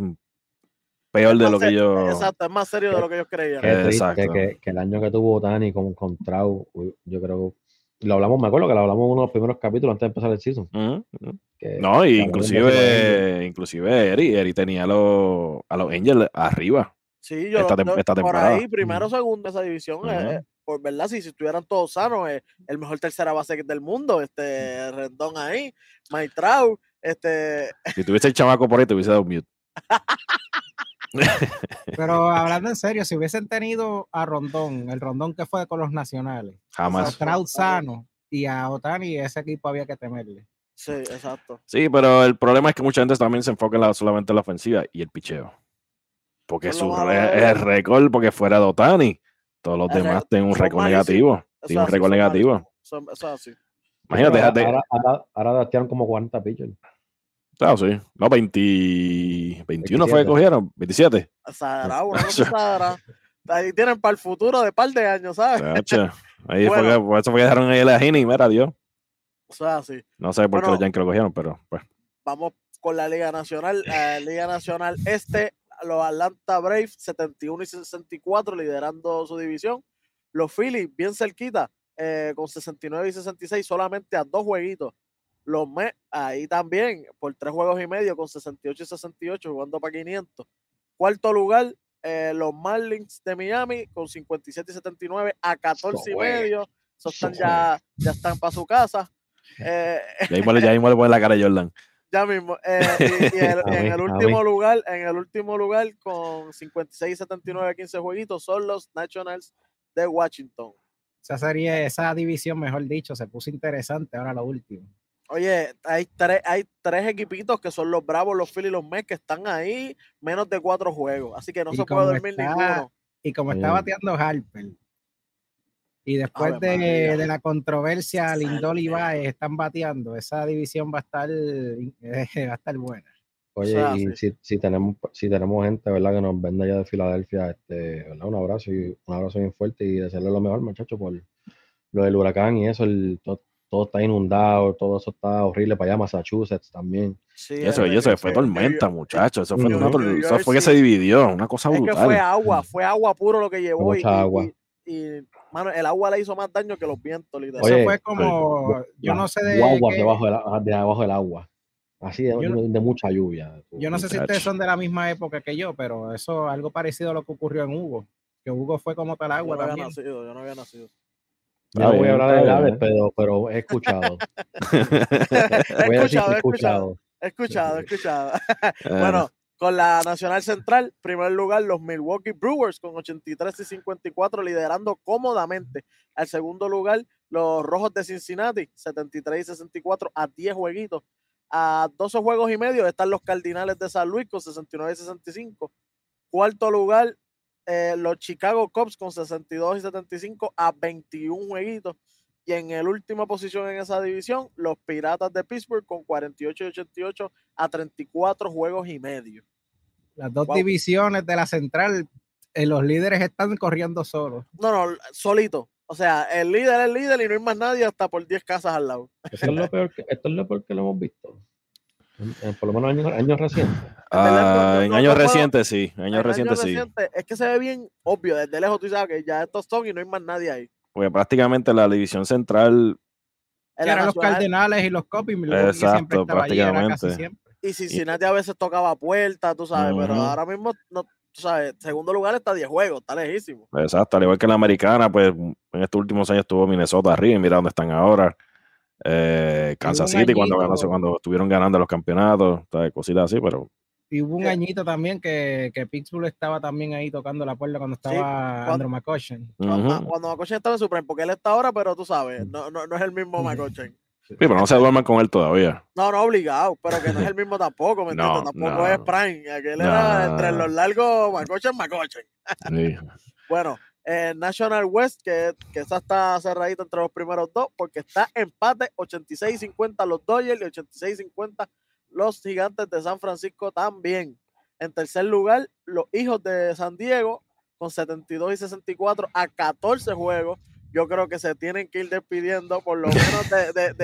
peor de lo que yo. Exacto, es más serio de lo que ellos creían. exacto. Que, el año que tuvo Dani con, con Trau, yo creo. Lo hablamos, me acuerdo que lo hablamos en uno de los primeros capítulos antes de empezar el season. no, y inclusive, inclusive Eri, Eri tenía a los, a los Angels arriba. Sí, yo, esta, temporada. por ahí, primero, segundo esa división. Eh, por verdad, si, si estuvieran todos sanos, eh, el mejor tercera base del mundo, este Rendón ahí, Maitrau, este. Si tuviese el chamaco por ahí, te hubiese dado mute. [laughs] [laughs] Pero hablando en serio, si hubiesen tenido a Rondón, el Rondón que fue con los nacionales, jamás. A sano y a Otani, ese equipo había que temerle. Sí, exacto. Sí, pero el problema es que mucha gente también se enfoca solamente en la ofensiva y el picheo. Porque su es récord, porque fuera de Otani, todos los demás tienen un récord negativo. Tienen un récord negativo. Imagínate, ahora, ahora, ahora, como 40 pitchers. Claro, sí. No, 20, 21 fue que cogieron, 27. Sagrado, una Ahí tienen para el futuro de par de años, ¿sabes? [laughs] Ahí fue que, por eso fue que dejaron ahí la Gini, mira, Dios. O sea, sí. No sé por qué los Yankees lo cogieron, pero pues. Vamos con la Liga Nacional. La Liga Nacional Este, los Atlanta Braves, 71 y 64, liderando su división. Los Phillies, bien cerquita, eh, con 69 y 66, solamente a dos jueguitos los Mets, ahí también, por tres juegos y medio, con 68 y 68, jugando para 500. Cuarto lugar, eh, los Marlins de Miami, con 57 y 79 a 14 y medio. Esos están ya, ya están para su casa. Eh, ya mismo, ya mismo le ponen la cara a Jordan. [laughs] Ya mismo. Eh, [laughs] y, en el último lugar, en el último lugar, con 56 y 79 a 15 jueguitos, son los Nationals de Washington. Esa serie, esa división, mejor dicho, se puso interesante ahora lo último. Oye, hay tres, hay tres equipitos que son los Bravos, los Phillies y los Mets que están ahí menos de cuatro juegos. Así que no se puede dormir ninguno. Y como está bateando Harper, y después de, la controversia, Lindol y Baez están bateando, esa división va a estar, [laughs] va a estar buena. Oye, y si, si, tenemos, si tenemos gente, ¿verdad? Que nos vende allá de Filadelfia, este, ¿verdad? Un abrazo y un abrazo bien fuerte y desearle lo mejor, muchachos, por lo del huracán y eso, el, todo está inundado, todo eso está horrible para allá, Massachusetts también. Sí, eso, y eso fue tormenta, muchachos. Eso fue, eso fue que se dividió, una cosa brutal. Que fue agua, fue agua puro lo que llevó. Mucha y, agua. Y, mano, el agua le hizo más daño que los vientos, literal. eso fue como, yo no sé de. Agua debajo, de abajo del agua. Así de, de, mucha lluvia. Yo no sé si ustedes son de la misma época que yo, pero eso algo parecido a lo que ocurrió en Hugo. Que Hugo fue como tal agua yo no también. Había nacido, yo no había nacido. No voy a hablar de Gales, pero, pero he escuchado. [laughs] he escuchado, he escuchado. He escuchado, he [laughs] escuchado. bueno, con la Nacional Central, primer lugar los Milwaukee Brewers con 83 y 54 liderando cómodamente. Al segundo lugar los Rojos de Cincinnati, 73 y 64 a 10 jueguitos. A 12 juegos y medio están los Cardinales de San Luis con 69 y 65. Cuarto lugar eh, los Chicago Cubs con 62 y 75 a 21 jueguitos. Y en el última posición en esa división, los Piratas de Pittsburgh con 48 y 88 a 34 juegos y medio. Las dos divisiones de la central, eh, los líderes están corriendo solos. No, no, solito. O sea, el líder es el líder y no hay más nadie hasta por 10 casas al lado. Esto es lo [laughs] peor que, esto es lo peor que lo hemos visto. Por lo menos años, años recientes. Ah, en años recientes sí. Años recientes sí. es que se ve bien obvio. Desde lejos tú sabes que ya estos son y no hay más nadie ahí. Porque prácticamente la división central. Eran los Cardenales y los Copy. Exacto, prácticamente. Y Cincinnati a veces tocaba puerta, tú sabes, pero ahora mismo, no, tú sabes, segundo lugar está 10 juegos, está lejísimo. Exacto, al igual que en la americana, pues en estos últimos años estuvo Minnesota arriba y mira dónde están ahora. Eh, Kansas City cuando, cuando estuvieron ganando los campeonatos, cositas así, pero y hubo un añito también que, que Pittsburgh estaba también ahí tocando la puerta cuando estaba Andrew McCutcheon. Cuando, McCutcheon estaba en Supreme, porque él está ahora, pero tú sabes, no, no, no es el mismo McCutcheon. Sí, pero no se duerman con él todavía. No, no, obligado, pero que no es el mismo tampoco, ¿me [laughs] entiendes? tampoco es Prime. Aquel era entre los largos McCutcheon, McCutcheon. Sí. [laughs] bueno, National West, que, que esa está cerradita entre los primeros dos, porque está empate 86-50 los Dodgers y 86-50 los gigantes de San Francisco también. En tercer lugar, los hijos de San Diego con 72 y 64 a 14 juegos. Yo creo que se tienen que ir despidiendo por lo menos de,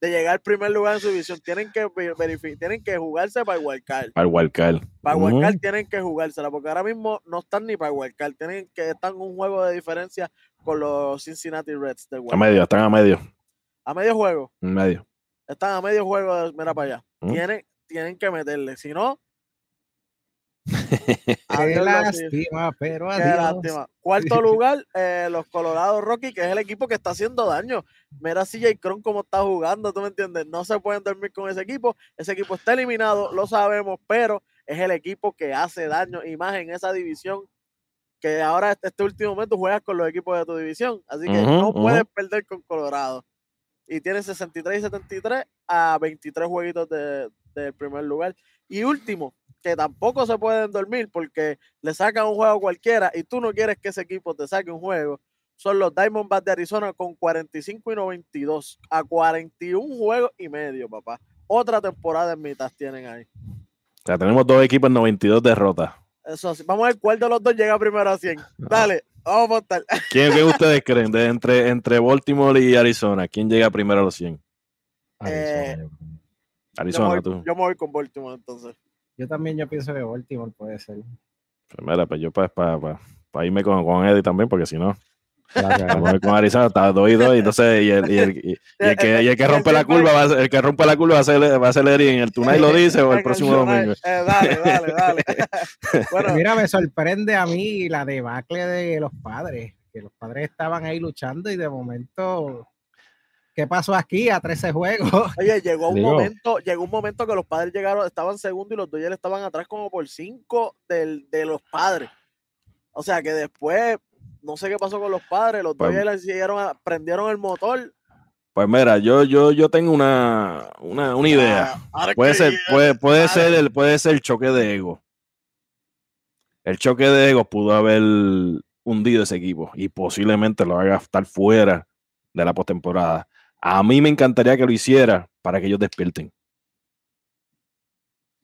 de, llegar al primer lugar en su división. Tienen que verificar, tienen que jugarse para el wildcard. Para el wildcard. Para wildcard tienen que jugársela, porque ahora mismo no están ni para wildcard. Tienen que están un juego de diferencia con los Cincinnati Reds. a medio, están a medio. A medio juego. En medio. Están a medio juego, mira para allá. Tienen, tienen que meterle, si no. Qué lástima, pero adiós. Cuarto lugar, eh, los Colorado Rocky, que es el equipo que está haciendo daño. Mira CJ Cron cómo está jugando, ¿tú me entiendes? No se pueden dormir con ese equipo. Ese equipo está eliminado, lo sabemos, pero es el equipo que hace daño y más en esa división que ahora este, este último momento juegas con los equipos de tu división. Así que no puedes perder con Colorado y tiene 63 y 73 a 23 jueguitos del de primer lugar. Y último, que tampoco se pueden dormir porque le sacan un juego cualquiera y tú no quieres que ese equipo te saque un juego, son los Diamondbacks de Arizona con 45 y 92 a 41 juegos y medio, papá. Otra temporada en mitad tienen ahí. O sea, tenemos dos equipos en 92 derrotas. Eso sí. Vamos a ver cuál de los dos llega primero a 100. [laughs] Dale. Vamos a votar. ¿Quién, ¿Qué [laughs] ustedes creen? De entre, entre Baltimore y Arizona, ¿quién llega primero a los 100? Arizona, eh, tú. Yo me voy con Baltimore entonces. Yo también yo pienso que Baltimore puede ser. Pues mira, pues yo para pa, pa, irme con, con Eddie también, porque si no. con Arizona está 2 y 2 y entonces y el, y el, y el que, y el que rompe la curva va a, el que rompe la curva va a ser va a ser Eddie en el Tunay lo dice o el [laughs] próximo domingo eh, dale dale dale [laughs] bueno mira me sorprende a mí la debacle de los padres que los padres estaban ahí luchando y de momento ¿Qué pasó aquí a 13 juegos? [laughs] Oye, llegó un momento, llegó un momento que los padres llegaron, estaban segundo y los Dodgers estaban atrás como por 5 de los padres. O sea que después no sé qué pasó con los padres, los pues, Dodgers prendieron el motor. Pues mira, yo, yo, yo tengo una, una, una idea. puede ser, puede, puede ser el, puede ser el choque de ego. El choque de ego pudo haber hundido ese equipo y posiblemente lo haga estar fuera de la postemporada. A mí me encantaría que lo hiciera para que ellos despierten.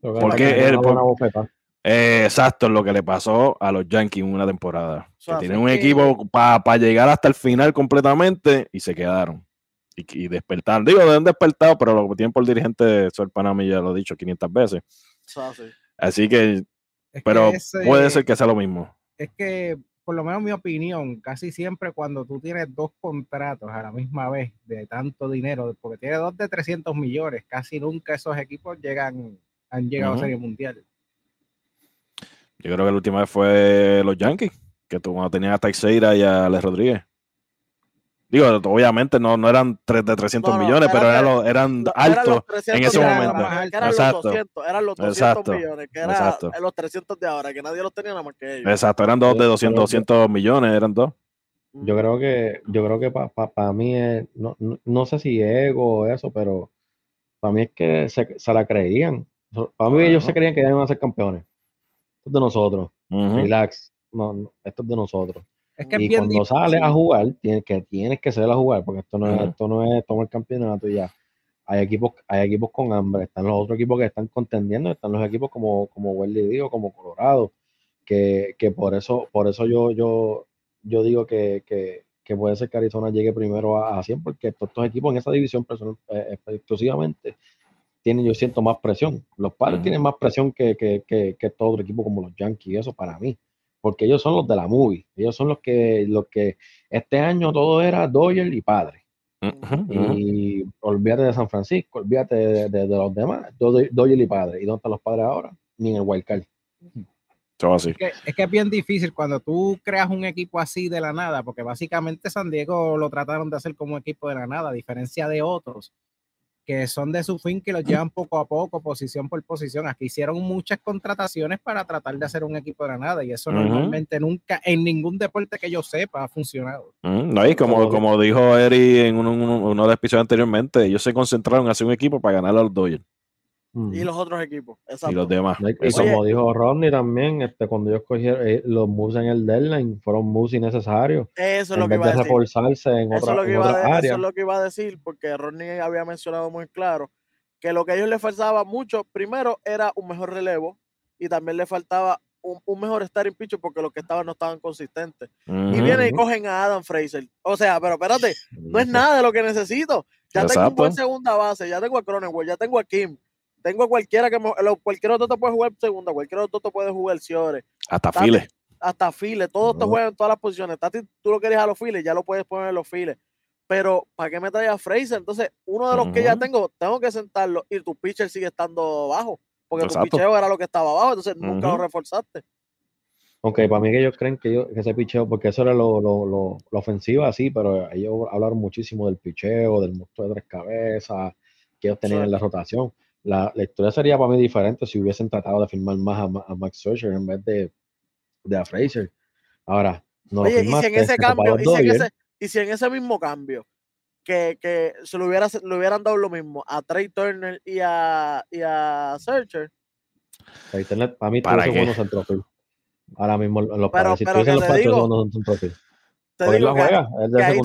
Porque él, eh, exacto, lo que le pasó a los Yankees en una temporada. tienen un equipo para llegar hasta el final completamente y se quedaron. Y, despertaron. Digo, han despertado, pero lo que tienen por dirigente Sol Panamá ya lo he dicho 500 veces. Así que, pero puede ser que sea lo mismo. Es que, por lo menos mi opinión, casi siempre cuando tú tienes dos contratos a la misma vez de tanto dinero, porque tienes dos de 300 millones, casi nunca esos equipos llegan, han llegado a Serie Mundial. Yo creo que la última vez fue los Yankees, que tú cuando tenías a Teixeira y a Alex Rodríguez. Digo, obviamente no, no eran tres de 300 millones, pero eran, eran altos en ese momento. Eran Exacto. Los 200, eran los 200 millones, que eran los 300 de ahora, que nadie los tenía nada más que ellos. Exacto, eran dos de 200, 200 millones, eran dos. Yo creo que, yo creo que para pa, mí es, no, no, sé si ego o eso, pero para mí es que se, se la creían. Para mí ellos se creían que iban a ser campeones. Esto es de nosotros. Relax. No, esto es de nosotros. Es que y cuando sales a jugar, tienes que, tienes que salir a jugar, porque esto no, es, esto no es tomar el campeonato y ya. Hay equipos, hay equipos con hambre, están los otros equipos que están contendiendo, están los equipos como, como Welly dijo, como Colorado, que, que, por eso, por eso yo, yo, yo digo que, que, que puede ser que Arizona llegue primero a, a 100, porque estos, equipos en esa división eh, exclusivamente tienen, yo siento, más presión. Los padres tienen más presión que, que, que, que todo otro equipo como los Yankees, eso para mí porque ellos son los de la movie, ellos son los que, los que este año todo era Doyle y padre. Y olvídate de San Francisco, olvídate de, los demás, Doyle y padre. ¿Y dónde están los padres ahora? Ni en el Wildcard. Así. Es, que, es que es bien difícil cuando tú creas un equipo así de la nada, porque básicamente San Diego lo trataron de hacer como equipo de la nada, a diferencia de otros que son de su fin que los llevan poco a poco, posición por posición. Aquí hicieron muchas contrataciones para tratar de hacer un equipo de nada y eso normalmente nunca en ningún deporte que yo sepa ha funcionado. no, y como, como dijo Eri en uno, uno, de los episodios anteriormente, ellos se concentraron en hacer un equipo para ganar a los Dodgers. Y los otros equipos. Y los demás. Y como dijo Rodney también, este, cuando ellos cogieron eh, los moves en el deadline, fueron moves innecesarios. Eso es lo que iba a decir. reforzarse en, otra, eso, eso es lo que iba a decir, porque Rodney había mencionado muy claro que lo que a ellos les faltaba mucho, primero era un mejor relevo y también le faltaba un, un mejor starting pitcher porque los que estaban no estaban consistentes. Y vienen y cogen a Adam Fraser. O sea, pero espérate, no es nada de lo que necesito. Ya tengo un buen segunda base, ya tengo a Cronenworth, ya tengo a Kim tengo a cualquiera que cualquier otro te puede jugar segunda, cualquier otro te puede jugar Ciore. Hasta files. Hasta files, todos te juegan en todas las posiciones. Tati, tú lo querías a los files, ya lo puedes poner en los files. Pero, ¿para qué me traes a Fraser? Entonces, uno de los que ya tengo, tengo que sentarlo y tu pitcher sigue estando bajo. Porque tu picheo era lo que estaba abajo, entonces nunca lo reforzaste. Ok, para mí que ellos creen que, yo, que ese picheo, porque eso era lo, lo, lo, ofensiva, sí, pero ellos hablaron muchísimo del picheo, del monstruo de tres cabezas, que ellos tenían en la rotación. La, historia sería para mí diferente si hubiesen tratado de firmar más a, Max Scherzer en vez de, de a Fraser. Ahora, no Oye, y si en ese cambio, y si en ese, y si en ese mismo cambio, que, que se lo, hubiera, le hubieran dado lo mismo a Trey Turner y a, y a Searcher. Trey Turner, para mí, ¿Para bueno centrofield. Ahora mismo, los pero, padres, si pero los padres, son centrofield. Te digo que, juega, que ahí,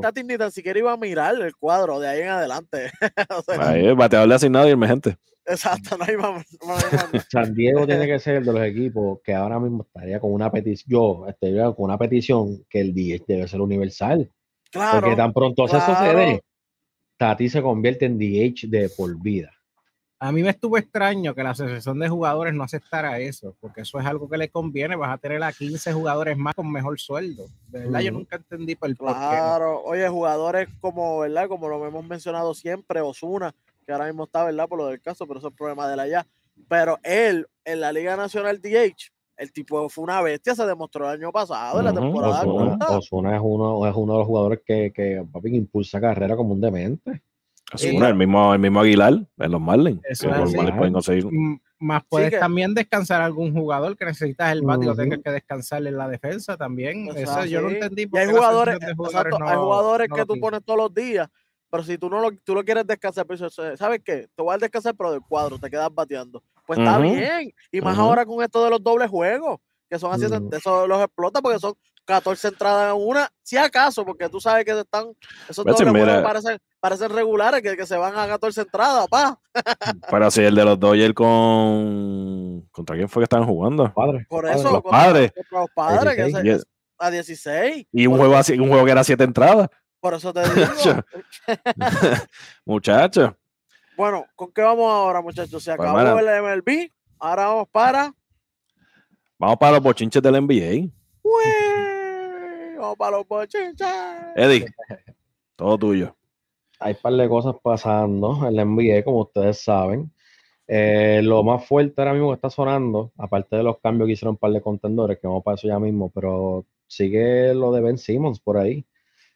Tati, ahí ni tan siquiera iba a mirar el cuadro de ahí en adelante. [laughs] o sea, ahí, bateador asignado y el gente. Exacto, no hay más. [laughs] San Diego tiene que ser de los equipos que ahora mismo estaría con una petición, yo estaría con una petición que el DH debe ser universal. Claro. Porque tan pronto claro. eso sucede, Tati se convierte en DH de por vida. A mí me estuvo extraño que la asociación de jugadores no aceptara eso, porque eso es algo que le conviene. Vas a tener a 15 jugadores más con mejor sueldo. De verdad, yo nunca entendí por, claro. por qué. Claro, oye, jugadores como, ¿verdad? Como lo hemos mencionado siempre, Osuna, que ahora mismo está, ¿verdad? Por lo del caso, pero eso es problema de la ya. Pero él, en la Liga Nacional DH, el tipo fue una bestia, se demostró el año pasado, en la temporada. Osuna, es, uno, es uno de los jugadores que, que papi, impulsa carrera como un demente el mismo, el mismo Aguilar en los Marlins. pueden conseguir. Más puedes también descansar algún jugador que necesitas el bate, uh tengas que descansar en la defensa también. Eso yo no entendí. hay jugadores, hay jugadores que tú pones todos los días, pero si tú no lo, tú lo quieres descansar, pues, ¿sabes qué? Te voy a descansar, pero del cuadro, te quedas bateando. Pues está bien. Y más ahora con esto de los dobles juegos, que son así, eso los explota porque son 14 entradas en una, si acaso, porque tú sabes que están, esos pues dobles parecen, parecen regulares, que, que, se van a 14 entradas, pa. [laughs] Pero si el de los Dodgers con. ¿Contra quién fue que estaban jugando? Padres. Por eso, los padres. los padres, que a 16. Y un juego, así, un juego que era 7 entradas. Por eso te digo. [laughs] [laughs] Muchachos. Bueno, ¿con qué vamos ahora, muchachos? Se pues acabó el MLB. Ahora vamos para. Vamos para los bochinches del NBA. Vamos para los bochinches. Eddie, todo tuyo. Hay un par de cosas pasando en la NBA, como ustedes saben. Eh, lo más fuerte ahora mismo que está sonando, aparte de los cambios que hicieron un par de contendores, que vamos para eso ya mismo, pero sigue lo de Ben Simmons por ahí.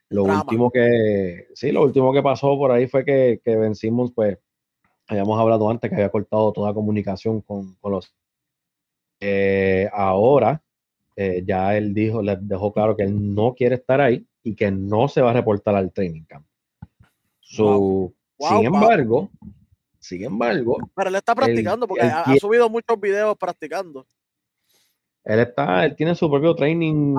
Lo último que, sí, lo último que pasó por ahí fue que, que vencimos, pues, habíamos hablado antes que había cortado toda comunicación con, con los. Eh, ahora, eh, ya él dijo, les dejó claro que él no quiere estar ahí y que no se va a reportar al training camp. Sin embargo, sin embargo. Pero él está practicando porque ha, subido muchos videos practicando. Él está, él tiene su propio training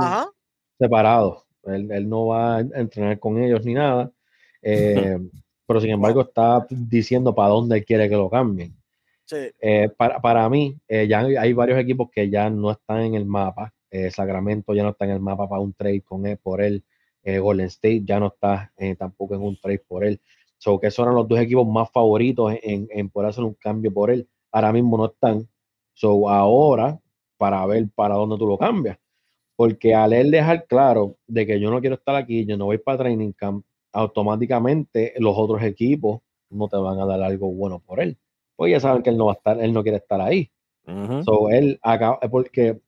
separado. Él, no va a entrenar con ellos ni nada. Eh, [laughs] pero sin embargo está diciendo para dónde quiere que lo cambien. Eh, para, mí, eh, ya hay varios equipos que ya no están en el mapa. Sacramento ya no está en el mapa para un trade con él, por él. Golden State ya no está tampoco en un trade por él. So, que esos eran los dos equipos más favoritos en, en poder hacer un cambio por él. Ahora mismo no están. So, ahora, para ver para dónde tú lo cambias. Porque al él dejar claro de que yo no quiero estar aquí, yo no voy para training camp, automáticamente los otros equipos no te van a dar algo bueno por él. Pues ya saben que él no va a estar, él no quiere estar ahí. So, él acaba, porque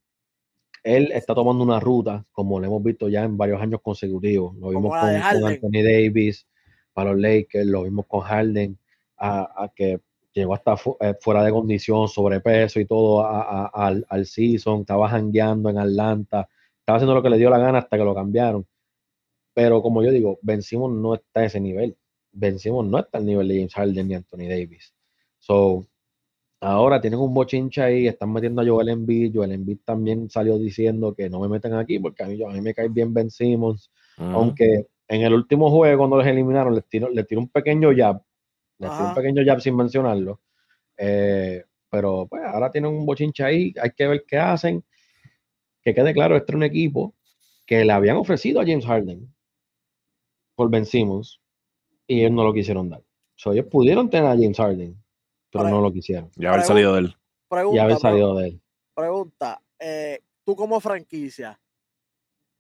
él está tomando una ruta, como lo hemos visto ya en varios años consecutivos. Lo vimos con, Anthony Davis para los Lakers, lo vimos con Harden, a, que llegó hasta eh, fuera de condición, sobrepeso y todo al, al season, estaba jangueando en Atlanta, estaba haciendo lo que le dio la gana hasta que lo cambiaron. Pero como yo digo, vencimos no está a ese nivel. Vencimos no está al nivel de James Harden ni Anthony Davis. So, ahora tienen un bochinche ahí, están metiendo a Joel Embiid. Joel Embiid también salió diciendo que no me metan aquí porque a mí, a mí me cae bien Ben Simmons. Aunque en el último juego, cuando los eliminaron, les tiró, les tiró un pequeño jab. Les tiró un pequeño jab sin mencionarlo. Eh, pero pues ahora tienen un bochinche ahí, hay que ver qué hacen que quede claro, este es un equipo que le habían ofrecido a James Harden por Ben Simmons y ellos no lo quisieron dar. ellos pudieron tener a James Harden, pero no lo quisieron. Ya haber salido de él. Pregunta, ya haber salido de él. Pregunta, eh, tú como franquicia,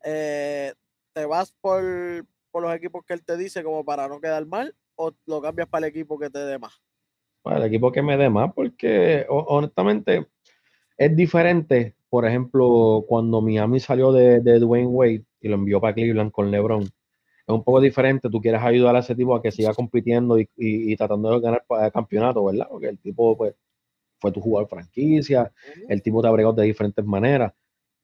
eh, ¿te vas por, los equipos que él te dice como para no quedar mal o lo cambias para el equipo que te dé más? Para el equipo que me dé más, porque honestamente es diferente por ejemplo, cuando Miami salió de, Dwayne Wade y lo envió para Cleveland con LeBron, es un poco diferente. Tú quieres ayudar a ese tipo a que siga compitiendo y, tratando de ganar el campeonato, ¿verdad? Porque el tipo, pues, fue tu jugador franquicia, el tipo te abregó de diferentes maneras.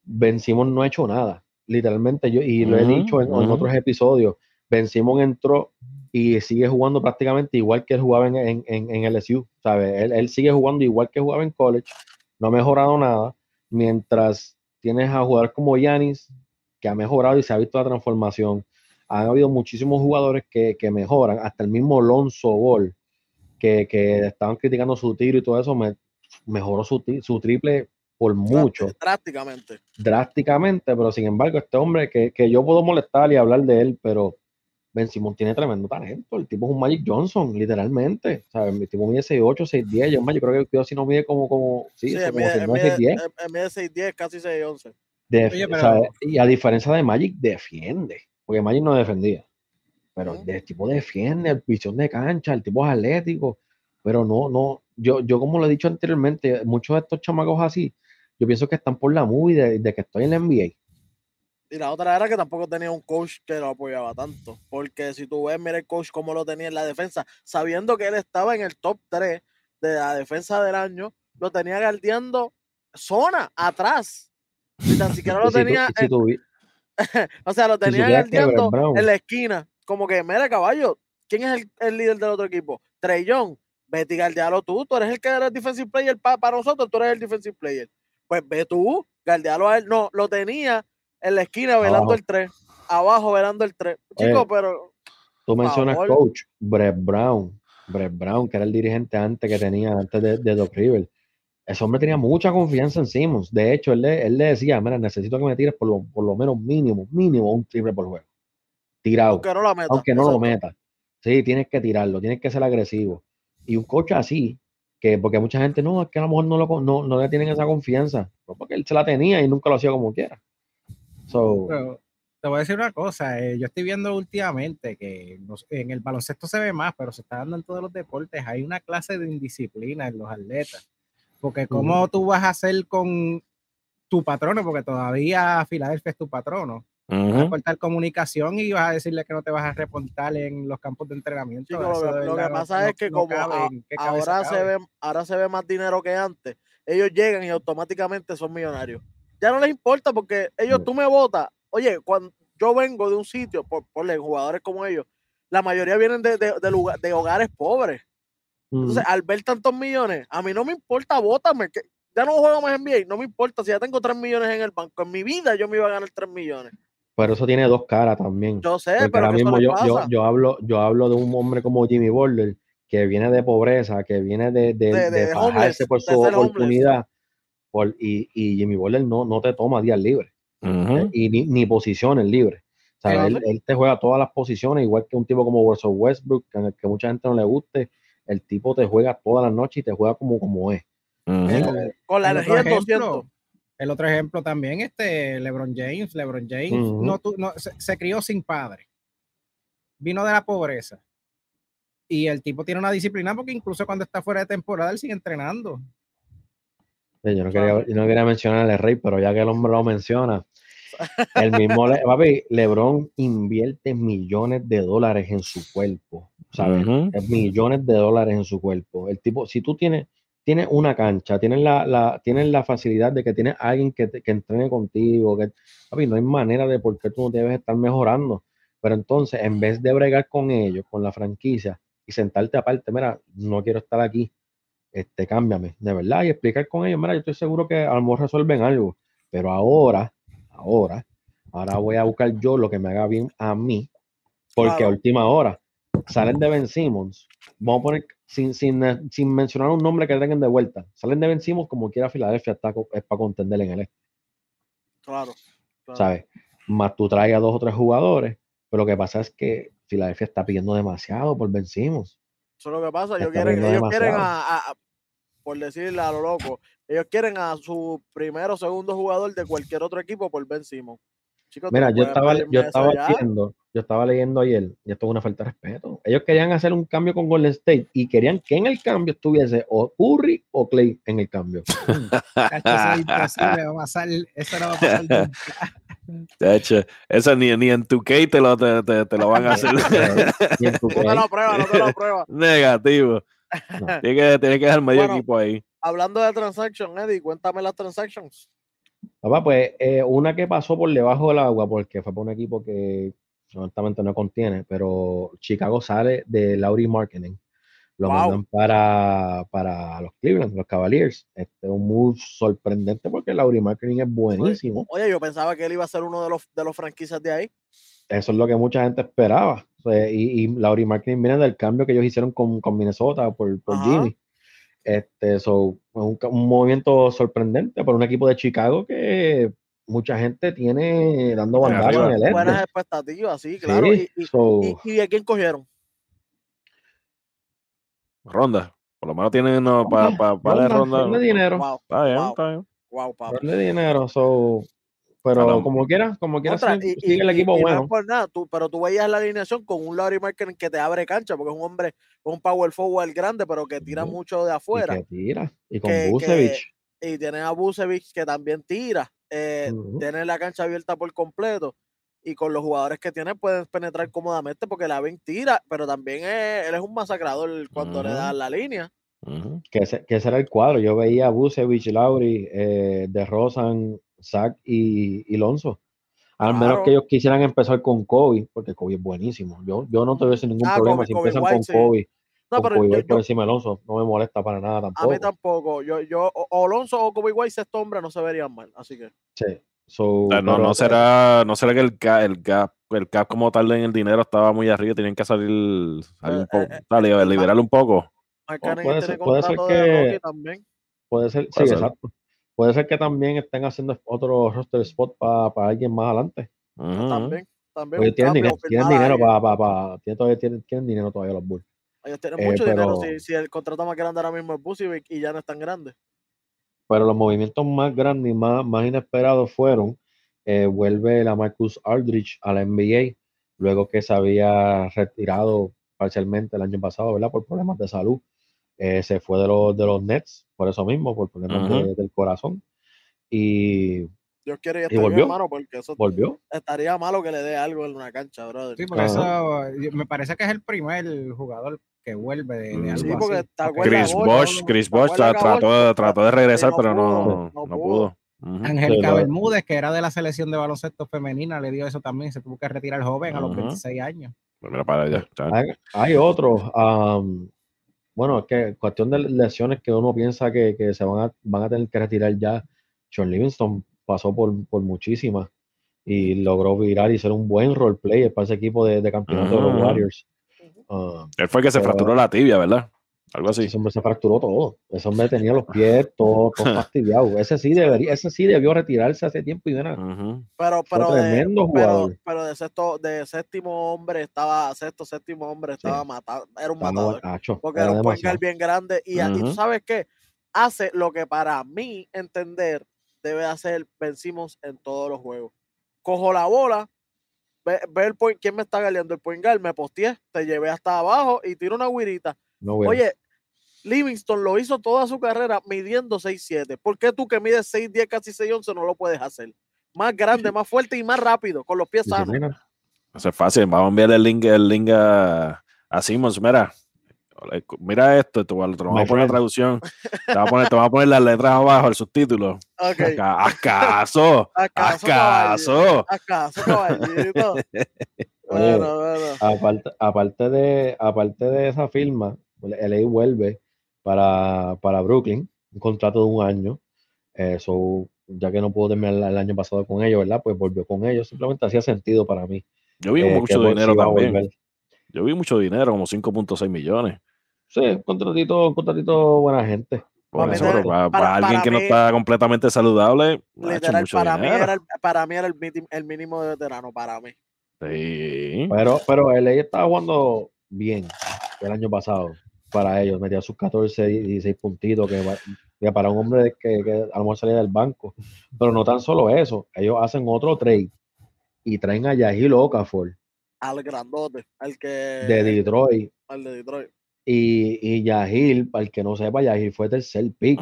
Vencimos no ha hecho nada, literalmente. yo Y lo he dicho en, otros episodios. Vencimos entró y sigue jugando prácticamente igual que él jugaba en, en, en LSU, ¿sabes? Él, él sigue jugando igual que jugaba en college, no ha mejorado nada mientras tienes a jugadores como Yanis, que ha mejorado y se ha visto la transformación. Han habido muchísimos jugadores que, mejoran, hasta el mismo Lonzo Ball, que, estaban criticando su tiro y todo eso, mejoró su, triple por mucho. Drásticamente. Drásticamente, pero sin embargo, este hombre que, que yo puedo molestar y hablar de él, pero Ben Simon tiene tremendo talento. El tipo es un Magic Johnson, literalmente. ¿sabes? El tipo mide 6'8, 6'10. Yo, yo creo que el si no mide como, como sí, sí como mide, 6'10. Mide 6'10, casi 6'11. Oye, Y a diferencia de Magic, defiende. Porque Magic no defendía. Pero el tipo defiende, el visión de cancha, el tipo es atlético. Pero no, no. Yo, yo como lo he dicho anteriormente, muchos de estos chamacos así, yo pienso que están por la movie de, de que estoy en la NBA y la otra era que tampoco tenía un coach que lo apoyaba tanto. Porque si tú ves, mira el coach cómo lo tenía en la defensa, sabiendo que él estaba en el top 3 de la defensa del año, lo tenía guardiando zona atrás. Y tan siquiera lo [laughs] tenía. [laughs] o sea, lo tenía guardiando en la esquina. Como que, mira, caballo, ¿quién es el, líder del otro equipo? Trey Young. Vete y guardialo tú. Tú eres el que era el defensive player para, nosotros. Tú eres el defensive player. Pues ve tú, guardialo a él. No, lo tenía en la esquina velando el 3, abajo velando el 3. Chicos, pero. Tú mencionas coach, Brett Brown. Brett Brown, que era el dirigente antes que tenía, antes de, de Doc River. Ese hombre tenía mucha confianza en Simmons. De hecho, él le, él le decía, mira, necesito que me tires por lo, por lo menos mínimo, mínimo un triple por juego. Tirado. Aunque no lo meta. Aunque no lo meta. Sí, tienes que tirarlo, tienes que ser agresivo. Y un coach así, que porque mucha gente no, es que a lo mejor no, lo, no, no le tienen esa confianza. porque él se la tenía y nunca lo hacía como quiera te voy a decir una cosa, eh, yo estoy viendo últimamente que en el baloncesto se ve más, pero se está dando en todos los deportes, hay una clase de indisciplina en los atletas, porque cómo tú vas a hacer con tu patrono, porque todavía Filadelfia es tu patrono, a cortar comunicación y vas a decirle que no te vas a reportar en los campos de entrenamiento. lo, que pasa es que como ahora, se ve, ahora se ve más dinero que antes, ellos llegan y automáticamente son millonarios. Ya no les importa porque ellos, tú me votas. Oye, cuando yo vengo de un sitio, por, por jugadores como ellos, la mayoría vienen de, de, de, hogares pobres. Entonces, al ver tantos millones, a mí no me importa, vótame. Que ya no juego más en NBA, no me importa. Si ya tengo 3 millones en el banco, en mi vida yo me iba a ganar 3 millones. Pero eso tiene dos caras también. Yo sé, pero ahora mismo yo, yo, yo, hablo, yo hablo de un hombre como Jimmy Butler, que viene de pobreza, que viene de, de, de, por su oportunidad. Por, y, y, Jimmy Butler no, no te toma días libres. y ni, ni posiciones libres. O sea, él, te juega todas las posiciones, igual que un tipo como Westbrook, que, que mucha gente no le guste. El tipo te juega todas las noches y te juega como, como es. Con la energía 200. El otro ejemplo también, este LeBron James. LeBron James no, no, se, crió sin padre. Vino de la pobreza. Y el tipo tiene una disciplina porque incluso cuando está fuera de temporada, él sigue entrenando. Yo no, quería, yo no quería mencionar al rey, pero ya que el hombre lo menciona, el mismo, papi, LeBron invierte millones de dólares en su cuerpo, ¿sabes? Millones de dólares en su cuerpo. El tipo, si tú tienes, tienes una cancha, tienes la, la, tienes la facilidad de que tienes alguien que, que entrene contigo, que, papi, no hay manera de por qué tú no debes estar mejorando. Pero entonces, en vez de bregar con ellos, con la franquicia, y sentarte aparte, mira, no quiero estar aquí, este, cámbiame, de verdad, y explicar con ellos, mira, yo estoy seguro que a lo mejor resuelven algo, pero ahora ahora. Ahora voy a buscar yo lo que me haga bien a mí, porque a última hora salen de Ben Simmons. Vamos a poner, sin, sin, sin, mencionar un nombre que tengan de vuelta, salen de Ben Simmons como quiera Filadelfia, está, es para contender en el este. Claro, ¿Sabes? Más tú traes a dos o tres jugadores, pero lo que pasa es que Filadelfia está pidiendo demasiado por Ben Simmons. Eso es lo que pasa. Ellos quieren, ellos quieren a, por decirle a lo loco, ellos quieren a su primero o segundo jugador de cualquier otro equipo por Ben Simon. Mira, yo estaba, yo estaba leyendo, yo estaba leyendo ayer, y esto es una falta de respeto. Ellos querían hacer un cambio con Golden State y querían que en el cambio estuviese o Curry o Clay en el cambio. [laughs] no. De hecho, [laughs] eso ni, ni en tu K te lo, te, te, lo van a hacer. [laughs] no te lo prueba, no te lo prueba. Negativo. Tiene, que, tiene que dejar medio equipo ahí hablando de transactions, Eddie, cuéntame las transactions. Papá, pues eh, una que pasó por debajo del agua, porque fue por un equipo que honestamente no contiene, pero Chicago sale de Laurie Marketing. Lo mandan para, para los Cleveland, los Cavaliers. Este es un move sorprendente porque Laurie Marketing es buenísimo. Oye, yo pensaba que él iba a ser uno de los, de los franquicias de ahí. Eso es lo que mucha gente esperaba. y, y Laurie Marketing viene del cambio que ellos hicieron con, con Minnesota por, por Jimmy. Este, un, movimiento sorprendente por un equipo de Chicago que mucha gente tiene dando bandazo en el este. Buenas expectativas, sí, claro. y, y, a quién cogieron? Ronda. Por lo menos tienen no, para pa, ronda. de dinero. Wow, está bien, está bien. Wow, de dinero. So, pero como quieras, como quieras, sigue el equipo bueno. nada, tú, pero tú veías la alineación con un Larry Marker que te abre cancha, porque es un hombre, un power forward grande, pero que tira mucho de afuera. Y que tira. Y con Busevich. y tiene a Busevich que también tira. Eh, Tiene la cancha abierta por completo. Y con los jugadores que tiene pueden penetrar cómodamente porque la ven tira, pero también él es un masacrador cuando le da la línea. que, ese, que, ese, era el cuadro. Yo veía a Busevich, Lauri, eh, de Rosan, Zach y, y Lonzo. Al menos que ellos quisieran empezar con Kobe, porque Kobe es buenísimo. Yo, yo no tuviese ningún ah, problema si empiezan con Kobe. No, pero Kobe por encima de Alonso, no me molesta para nada tampoco. A mí tampoco. Yo, yo, o Alonso o Kobe White, este hombre no se verían mal, así que. Sí. no, no, será, no será que el cap, el gap, el cap como tal en el dinero estaba muy arriba, tienen que salir, salir un poco, eh, eh, liberarlo un poco. puede, ser, puede ser que puede ser, sí, exacto. Puede ser que también estén haciendo otro roster spot para alguien más adelante. También, también. tienen, dinero, tienen dinero para, tienen, tienen, dinero todavía los Bulls. Ellos tienen mucho eh, dinero si, si, el contrato más grande ahora mismo es Busivic y ya no es tan grande. Pero los movimientos más grandes y más, más inesperados fueron, eh, vuelve la Marcus Aldrich a la NBA, luego que se había retirado parcialmente el año pasado, ¿verdad? Por problemas de salud. Eh, se fue de los, de los Nets, por eso mismo, por problemas del corazón. Y, Dios quiere y volvió, hermano, porque eso volvió. estaría malo que le dé algo en una cancha, brother. Sí, por eso me parece que es el primer jugador que vuelve de, de algo sí, porque así. Chris Bosch, Chris Bosch trató, trató, de regresar, pero no, no, pudo. Ángel Bermúdez, que era de la selección de baloncesto femenina, le dio eso también. Se tuvo que retirar joven a los 26 años. Pues mira para allá. Hay, hay otros. Bueno, es que cuestión de lesiones que uno piensa que, que, se van a, van a tener que retirar ya. Sean Livingston pasó por, por muchísimas y logró virar y ser un buen roleplayer para ese equipo de, de campeonato de los Warriors. Ah, Él fue el que se fracturó la tibia, ¿verdad? Algo así. Ese hombre se fracturó todo. Ese hombre tenía los pies todos todo [laughs] fastidiados. Ese sí debería, ese sí debió retirarse hace tiempo y de nada. Pero, pero, de, pero, pero, de sexto, de séptimo hombre estaba, sexto, séptimo hombre estaba matado. Era un matador. porque era, un puengal bien grande. Y, uh tú sabes qué? Hace lo que para mí entender debe hacer vencimos en todos los juegos. Cojo la bola, ve, el point, quién me está galeando el point me posteé, te llevé hasta abajo y tiro una guirita Oye, Livingston lo hizo toda su carrera midiendo 6'7. ¿Por qué tú que mides 6'10, casi 6'11 no lo puedes hacer? Más grande, más fuerte y más rápido, con los pies sanos. Eso es fácil. Vamos a enviar el link, el link a, a Simmons. Mira, mira esto, te voy a poner la traducción. Te voy a poner, te [laughs] voy a poner las letras abajo, el subtítulo. Okay. ¿Acaso? ¿Acaso? ¿Acaso? ¿Acaso, caballito? [laughs] Aparte, aparte, de, aparte de esa firma, LA vuelve para, para Brooklyn, un contrato de un año. Eso, ya que no pudo terminar el año pasado con ellos, ¿verdad? Pues volvió con ellos. Simplemente hacía sentido para mí. Yo vi eh, mucho dinero también. Yo vi mucho dinero, como 5.6 millones. Sí, un contratito, contratito buena gente. para, alguien que no está completamente saludable, para, mí era el, para mí era el, mínimo de veterano, para mí. Sí. Pero, pero LA estaba jugando bien el año pasado para ellos. Metía sus 14 y 16 puntitos, que, para un hombre que, que a lo mejor salía del banco. Pero no tan solo eso, ellos hacen otro trade y traen a Yahil Okafor. Al grandote, al que. De Detroit. Al de Detroit. Y, y Yahil, para el que no sepa, Yahil fue tercer pick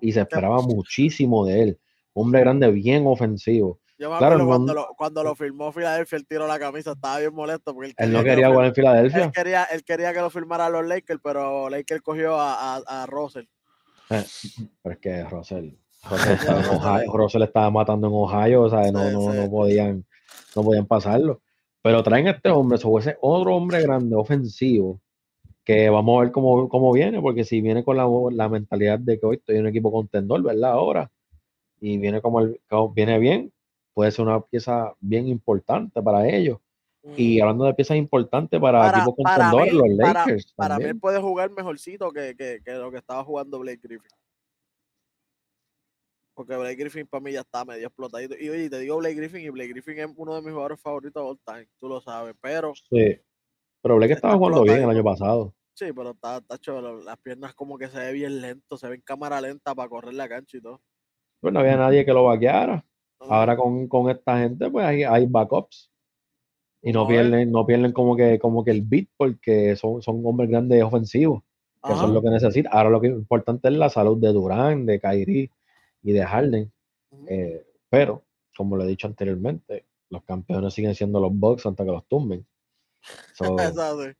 y se esperaba muchísimo de él. Hombre grande, bien ofensivo. Yo me claro, cuando, lo, cuando lo firmó Filadelfia, el tiro la camisa, estaba bien molesto. Porque él, no quería jugar en Filadelfia. Él quería, él quería que lo firmara los Lakers, pero Lakers cogió a, a, a Russell. Eh, pero es que Russell, [laughs] Russell, estaba en Ohio, Russell estaba matando en Ohio, o sea, no, no, no, podían, no podían pasarlo. Pero traen a este hombre, o ese otro hombre grande, ofensivo, que vamos a ver cómo, cómo viene, porque si viene con la, la, mentalidad de que hoy estoy en un equipo contendor, ¿verdad? Ahora, y viene como, el, viene bien, puede ser una pieza bien importante para ellos. Y mm. hablando de piezas importantes para, equipos contendores, los Lakers. Para, mí puede jugar mejorcito que, que, que, lo que estaba jugando Blake Griffin. Porque Blake Griffin para mí ya está medio explotadito. Y oye, te digo Blake Griffin y Blake Griffin es uno de mis jugadores favoritos de all time, tú lo sabes. Pero. Sí. Pero Blake estaba jugando bien el año pasado. Sí, pero está, está chulo. Las piernas como que se ve bien lento, se ve en cámara lenta para correr la cancha y todo. Pues no había nadie que lo vaqueara. Ahora con, con, esta gente, pues hay, hay backups. Y no, pierden, no pierden como que, como que el beat porque son, son hombres grandes ofensivos. Que eso es lo que necesita. Ahora lo que es importante es la salud de Durán, de Kyrie y de Harden. Eh, pero, como lo he dicho anteriormente, los campeones siguen siendo los Bucks hasta que los tumben. [laughs]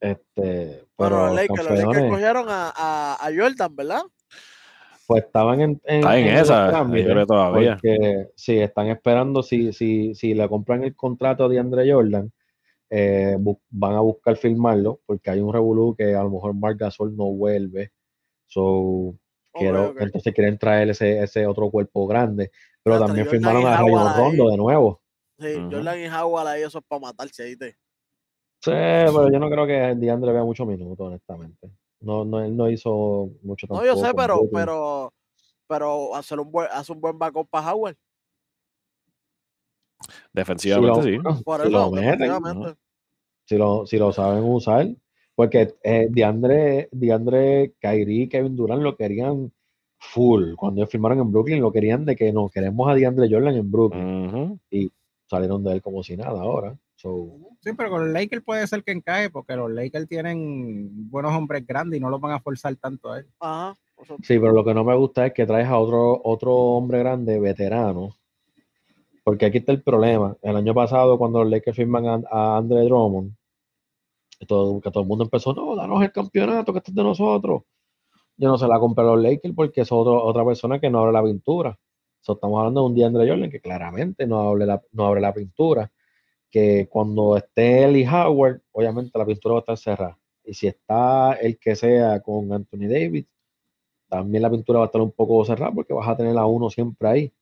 este, pero, los Lakers, cogieron a, a, a Jordan, ¿verdad? Pues estaban en, en, esa, todavía. Porque sí, están esperando si, si, si le compran el contrato de Andre Jordan, eh, van a buscar firmarlo, porque hay un revolú que a lo mejor Marc Gasol no vuelve. So, quiero, entonces quieren traer ese, ese otro cuerpo grande. Pero también firmaron a Rayon Rondo de nuevo. Sí, Jordan y Howard ahí eso es para matarse ahí. Sí, pero yo no creo que DeAndre vea muchos minutos, honestamente. No, no, él no hizo mucho tampoco. No, yo sé, pero, pero, pero hacer un buen, hace un buen backup para Howard. Defensivamente, sí. [laughs] Por si eso, lo si, lo, si lo saben usar, porque eh, Diandre, Diandre, Kyrie, Kevin Durant lo querían full. Cuando ellos firmaron en Brooklyn, lo querían de que no, queremos a Diandre Jordan en Brooklyn. Y salieron de él como si nada ahora. Sí, pero con los Lakers puede ser que encaje porque los Lakers tienen buenos hombres grandes y no los van a forzar tanto a él. Ajá. Sí, pero lo que no me gusta es que traes a otro, otro hombre grande, veterano, porque aquí está el problema. El año pasado, cuando los Lakers firman a, a Andre Drummond, todo, que todo el mundo empezó, no, danos el campeonato, que esto es de nosotros. Yo no se la compré a los Lakers porque es otra persona que no abre la pintura. estamos hablando de un día Andre Jordan que claramente no abre, la, no abre la pintura. Que cuando esté Eli Howard, obviamente la pintura va a estar cerrada. Y si está el que sea con Anthony Davis, también la pintura va a estar un poco cerrada porque vas a tener a uno siempre ahí.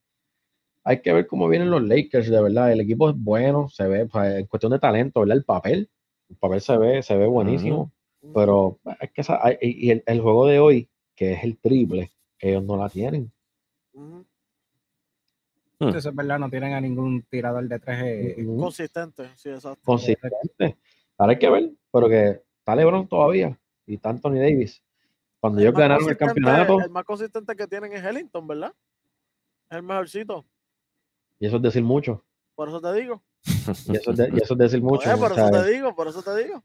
Hay que ver cómo vienen los Lakers, de verdad. El equipo es bueno, se ve, en cuestión de talento, ¿verdad? El papel, el papel se ve, se ve buenísimo. Pero es que y el, juego de hoy, que es el triple, ellos no la tienen. Hmm. Entonces, es verdad, no tienen a ningún tirador de tres eh, consistente. Sí, exacto. Consistente. Ahora hay que ver, pero que está LeBron todavía y está Anthony Davis. Cuando ellos ganaron el campeonato. El más consistente que tienen es Ellington, ¿verdad? Es el mejorcito. Y eso es decir mucho. Por eso te digo. Y eso es, decir mucho. por eso te digo, por eso te digo.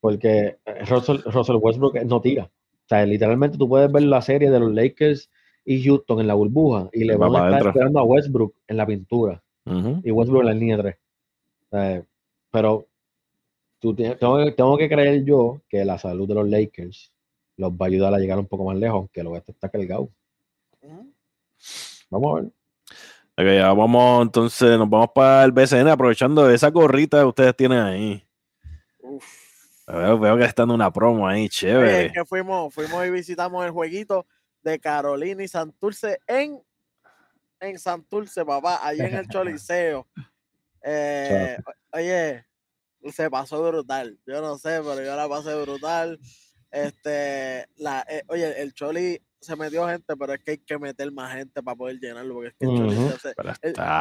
Porque eh, Russell, Westbrook no tira. O sea, literalmente tú puedes ver la serie de los Lakers y Houston en la burbuja y le van a estar esperando a Westbrook en la pintura. Y Westbrook en la línea 3. pero tú tengo, tengo, que creer yo que la salud de los Lakers los va a ayudar a llegar un poco más lejos, aunque lo este está cargado. Vamos a ver. Ok, ya vamos, entonces nos vamos para el BCN aprovechando esa gorrita que ustedes tienen ahí. Veo, veo, que están una promo ahí, chévere. que fuimos, fuimos y visitamos el jueguito de Carolina y Santurce en, en Santurce, papá, allí en el Choliseo. [laughs] Eh, oye, se pasó brutal. Yo no sé, pero yo la pasé brutal. Este, la, eh, oye, el Choli se metió gente, pero es que hay que meter más gente para poder llenarlo, porque es que el Choli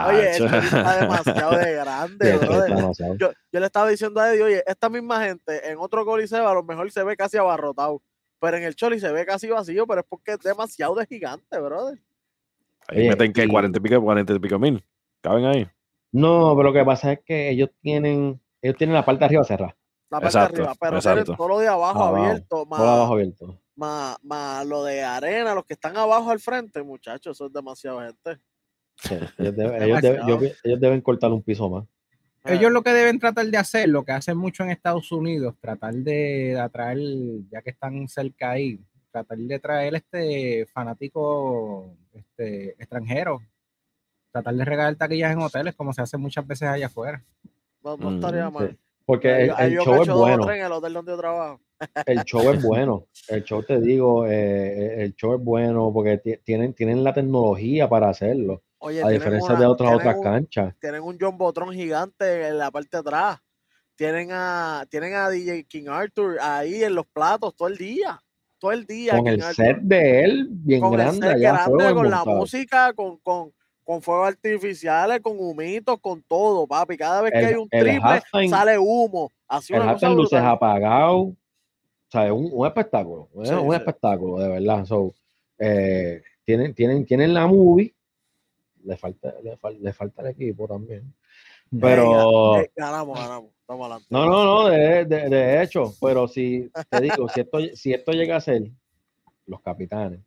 oye, el Choli está demasiado de [laughs] grande, Yo, yo, le estaba diciendo a Eddie, oye, esta misma gente en otro coliseo a lo mejor se ve casi abarrotado, pero en el Choli se ve casi vacío, pero es porque es demasiado de gigante, brother. Ahí meten que 40 y pico, 40 y pico mil, caben ahí. No, pero lo que pasa es que ellos tienen, ellos tienen la parte de arriba cerrada la parte de arriba, pero todo lo de abajo, abierto, más, abajo abierto. Más, lo de arena, los que están abajo al frente, muchachos, eso es demasiado gente. ellos, deben, ellos, deben cortar un piso más. Ellos lo que deben tratar de hacer, lo que hacen mucho en Estados Unidos, tratar de, atraer, ya que están cerca ahí, tratar de traer este fanático este, extranjero, tratar de regalar taquillas en hoteles como se hace muchas veces allá afuera. No, estaría mm, mal. Porque el, show es bueno. En el hotel donde yo trabajo. El show es [laughs] bueno. El show, te digo, eh, eh, el show es bueno porque tienen, tienen la tecnología para hacerlo. A diferencia de otras otras canchas. Tienen un John Botron gigante en la parte de atrás. Tienen a, tienen a DJ King Arthur ahí en los platos todo el día. Todo el día. Con el set de él bien grande. grande con la música, con, con, con fuegos artificiales, con humitos, con todo, papi. Cada vez que hay un triple, sale humo. Así el luces apagado. O sea, es un, espectáculo. un espectáculo, de verdad. Eh, tienen, tienen, tienen la movie. Le falta, le, falta el equipo también. Pero. ganamos, ganamos. Estamos adelante. No, no, no, de, de, de, hecho. Pero si te digo, si esto, si esto llega a ser los capitanes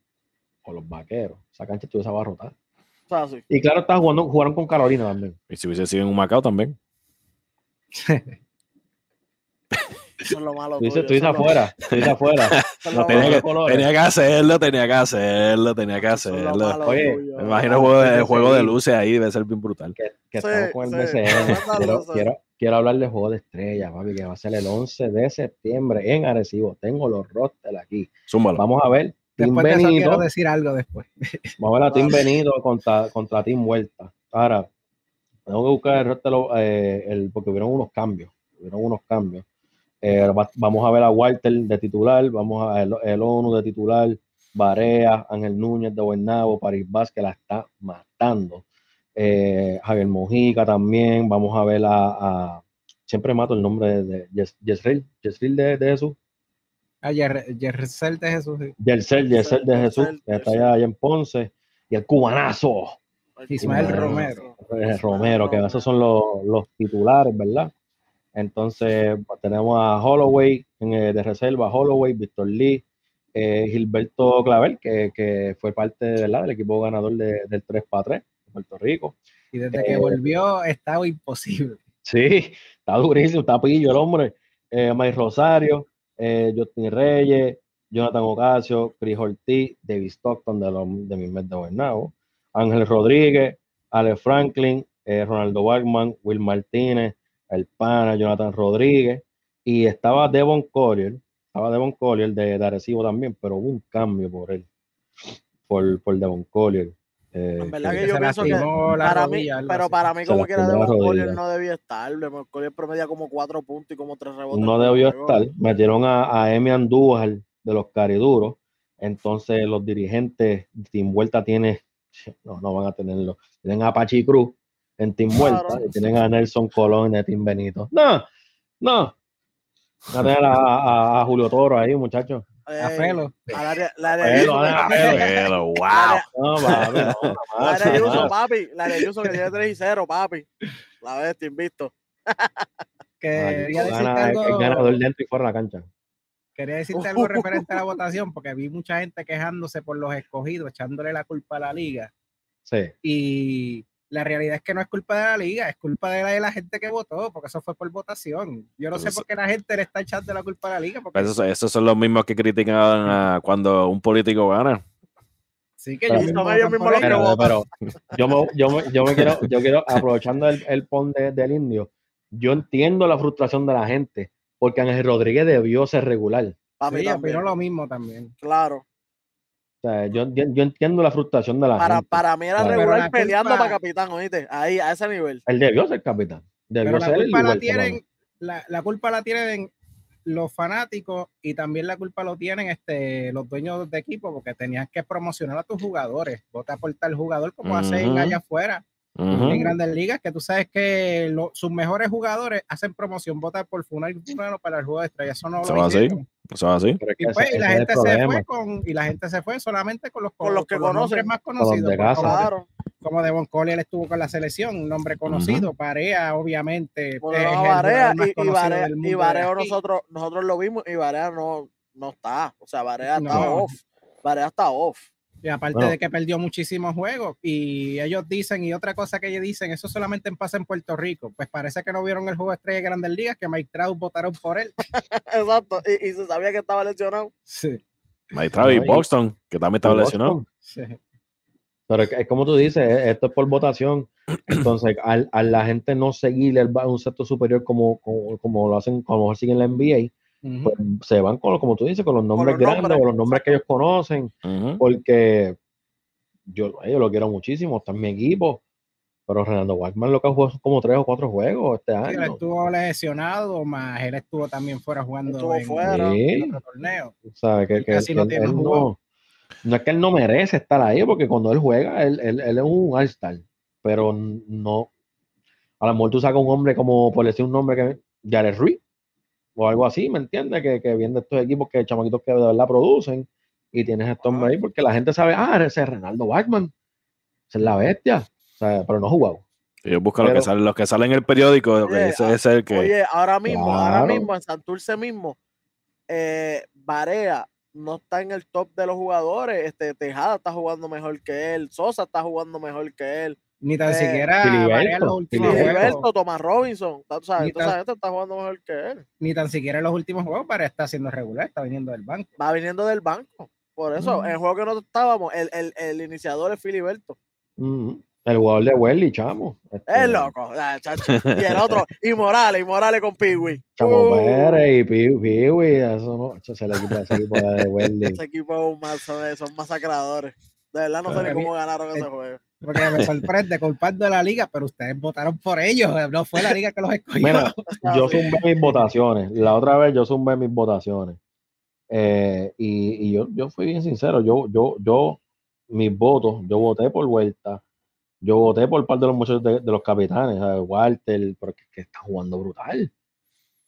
o los vaqueros, esa cancha estuviese abarrotada. Y claro, está jugando, jugaron con Carolina también. Y si hubiese sido en un Macao también. [laughs] Eso es lo malo. Tú dices, afuera, tú dices afuera. [laughs] tenía, que, tenía, que, hacerlo, tenía que hacerlo, tenía que hacerlo. Oye, me imagino el juego, de, juego de luces ahí debe ser bien brutal. Que, estamos con el [laughs] Quiero, quiero, quiero, hablar de juego de estrellas, papi, que va a ser el 11 de septiembre en Arecibo. Tengo los rosters aquí. Vamos a ver Después de eso quiero decir algo después. [laughs] Vamos a ver a Team Venido contra, contra Team Vuelta. Ahora, tengo que buscar el resto, eh, el, porque hubieron unos cambios. Hubieron unos cambios. Eh, vamos a ver a Walter de titular, vamos a ver el, ONU de titular, Barea, Ángel Núñez de Buenavo, París Vázquez la está matando. Eh, Javier Mojica también, vamos a ver a, siempre mato el nombre de, de Yesril, de, de Jesús, Ah, Yersel de Jesús. Yersel, Yersel de Jesús, que está allá, en Ponce. Y el cubanazo. Ismael Romero. Romero, que esos son los, titulares, ¿verdad? Entonces pues, tenemos a Holloway en, de reserva, Holloway, Víctor Lee, eh, Gilberto Clavel, que, que, fue parte ¿verdad? del equipo ganador de, del 3 para 3 de Puerto Rico. Y desde que eh, volvió, estaba imposible. Sí, está durísimo, está pillo el hombre. Eh, Mike Rosario, eh, Justin Reyes, Jonathan Ocasio, Chris Ortiz, David Stockton de, los, de mi mes de Bernau, Ángel Rodríguez, Alex Franklin, eh, Ronaldo Wagman, Will Martínez, el pana, Jonathan Rodríguez, y estaba Devon Collier, estaba Devon Collier de, de Arecibo también, pero hubo un cambio por él, por, por Devon Collier. Eh, en verdad que, yo pienso que para mí, pero para mí como que era Devon Collier no debía estar. Devon Collier promedia como cuatro puntos y como tres rebotes. No debió estar. Metieron a, a Emi Andújar de los Cariduros. Entonces los dirigentes, Team Vuelta tiene, no, no van a tenerlo. Tienen a Pachi Cruz en Team Vuelta y tienen a Nelson Colón de Team Benito. No, no. A tener a, a Julio Toro ahí, muchachos a Felo. A la de Felo, Felo, wow. No, papi, [laughs] La de Yuso, papi. La de Yuso que tiene 3 y 0, papi. La bestia, invicto. [laughs] Quería decirte algo. El ganador dentro y fuera de la cancha. Quería decirte algo [laughs] referente a la votación, porque vi mucha gente quejándose por los escogidos, echándole la culpa a la liga. Sí. Y la realidad es que no es culpa de la liga, es culpa de la, de la gente que votó, porque eso fue por votación. Yo no sé por qué la gente le está echando la culpa a la liga. Porque... Esos, esos son los mismos que critican cuando un político gana. Sí, que pero, yo, mismo pero, pero, yo, me, yo, me, yo me quiero, yo quiero, aprovechando el, el pon del indio, yo entiendo la frustración de la gente, porque Ángel Rodríguez debió ser regular. Sí, pero lo mismo también. Claro yo, yo, entiendo la frustración de la para, gente. Para mí era regular peleando para capitán, oíste, ahí, a ese nivel. Él debió ser capitán. Debió la culpa la tienen, la, culpa la tienen los fanáticos y también la culpa lo tienen este, los dueños de equipo porque tenían que promocionar a tus jugadores. Vota por tal jugador como hacen allá afuera en grandes ligas, que tú sabes que sus mejores jugadores hacen promoción, vota por Funal para el juego de estrellas. Eso no lo así. Eso así. Y, pues, y, la gente se fue con, y la gente se fue solamente con los, con los que conocen más conocidos. Claro. Como Devon Collier estuvo con la selección, un nombre conocido. Barea, obviamente. Bueno, Barea, y, y, Barea, nosotros, nosotros lo vimos y Barea no, no está. O sea, Barea está off. Barea está off. Y aparte de que perdió muchísimos juegos. Y ellos dicen, y otra cosa que ellos dicen, eso solamente pasa en Puerto Rico. Pues parece que no vieron el juego de estrella de Grandes Ligas, que Mike Trout votaron por él. [laughs] Exacto. Y, se sabía que estaba lesionado. Sí. Mike Trout y Boston, que también estaba lesionado. Sí. Pero es como tú dices, e, esto es por votación. [clears throat] Entonces, al, a la gente no seguir el, un sector superior como, como, lo hacen, como siguen la NBA, pues, se van con, como tú dices, con los nombres grandes, con los nombres que ellos conocen, porque yo, yo lo quiero muchísimo, está en mi equipo, pero Renando Wagman lo que jugó como tres o cuatro juegos este año. él estuvo lesionado, más él estuvo también fuera jugando en, fuera. otro torneo. que, que, no, no, es que él no merece estar ahí, porque cuando él juega, él, él, él es un all-star, pero no. A lo mejor tú sacas un hombre como, por decir un nombre que Jared Ruiz, o algo así, ¿me entiendes? Que, que vienen de estos equipos que chamaquitos que de verdad producen y tienes estos ahí porque la gente sabe, ah, ese es Renaldo Bachman, ese es la bestia, o sea, pero no jugado. Ellos buscan los que salen, los que salen en el periódico, ese, es el que. Oye, ahora mismo, ahora mismo en Santurce mismo, eh, Barea no está en el top de los jugadores. Este Tejada está jugando mejor que él, Sosa está jugando mejor que él. Ni tan eh, siquiera Filiberto, Tomás Robinson. sabes, está jugando mejor que él. Ni tan siquiera en los últimos juegos para estar siendo regular, está viniendo del banco. Va viniendo del banco. Por eso, en el juego que nosotros estábamos, el, el, el iniciador es Filiberto. El jugador de Welly, chamo. Este... Es loco. Y el otro, y Morales, y Morales con Piwi. Chamo uh. Pérez y Piwi, eso no, eso es el equipo, ese equipo de [laughs] Welly. ese equipo son, son masacradores. De verdad no sé ni cómo ganaron ese juego. Porque me sorprende culpando de la liga, pero ustedes votaron por ellos, no fue la liga que los escogió. Mira, [laughs] yo zumbé mis votaciones. La otra vez yo zumbé mis votaciones. Eh, y, y yo, yo fui bien sincero, yo, yo, yo, mis votos, yo voté por vuelta, yo voté por parte de los muchachos de, los capitanes, Walter, porque que está jugando brutal.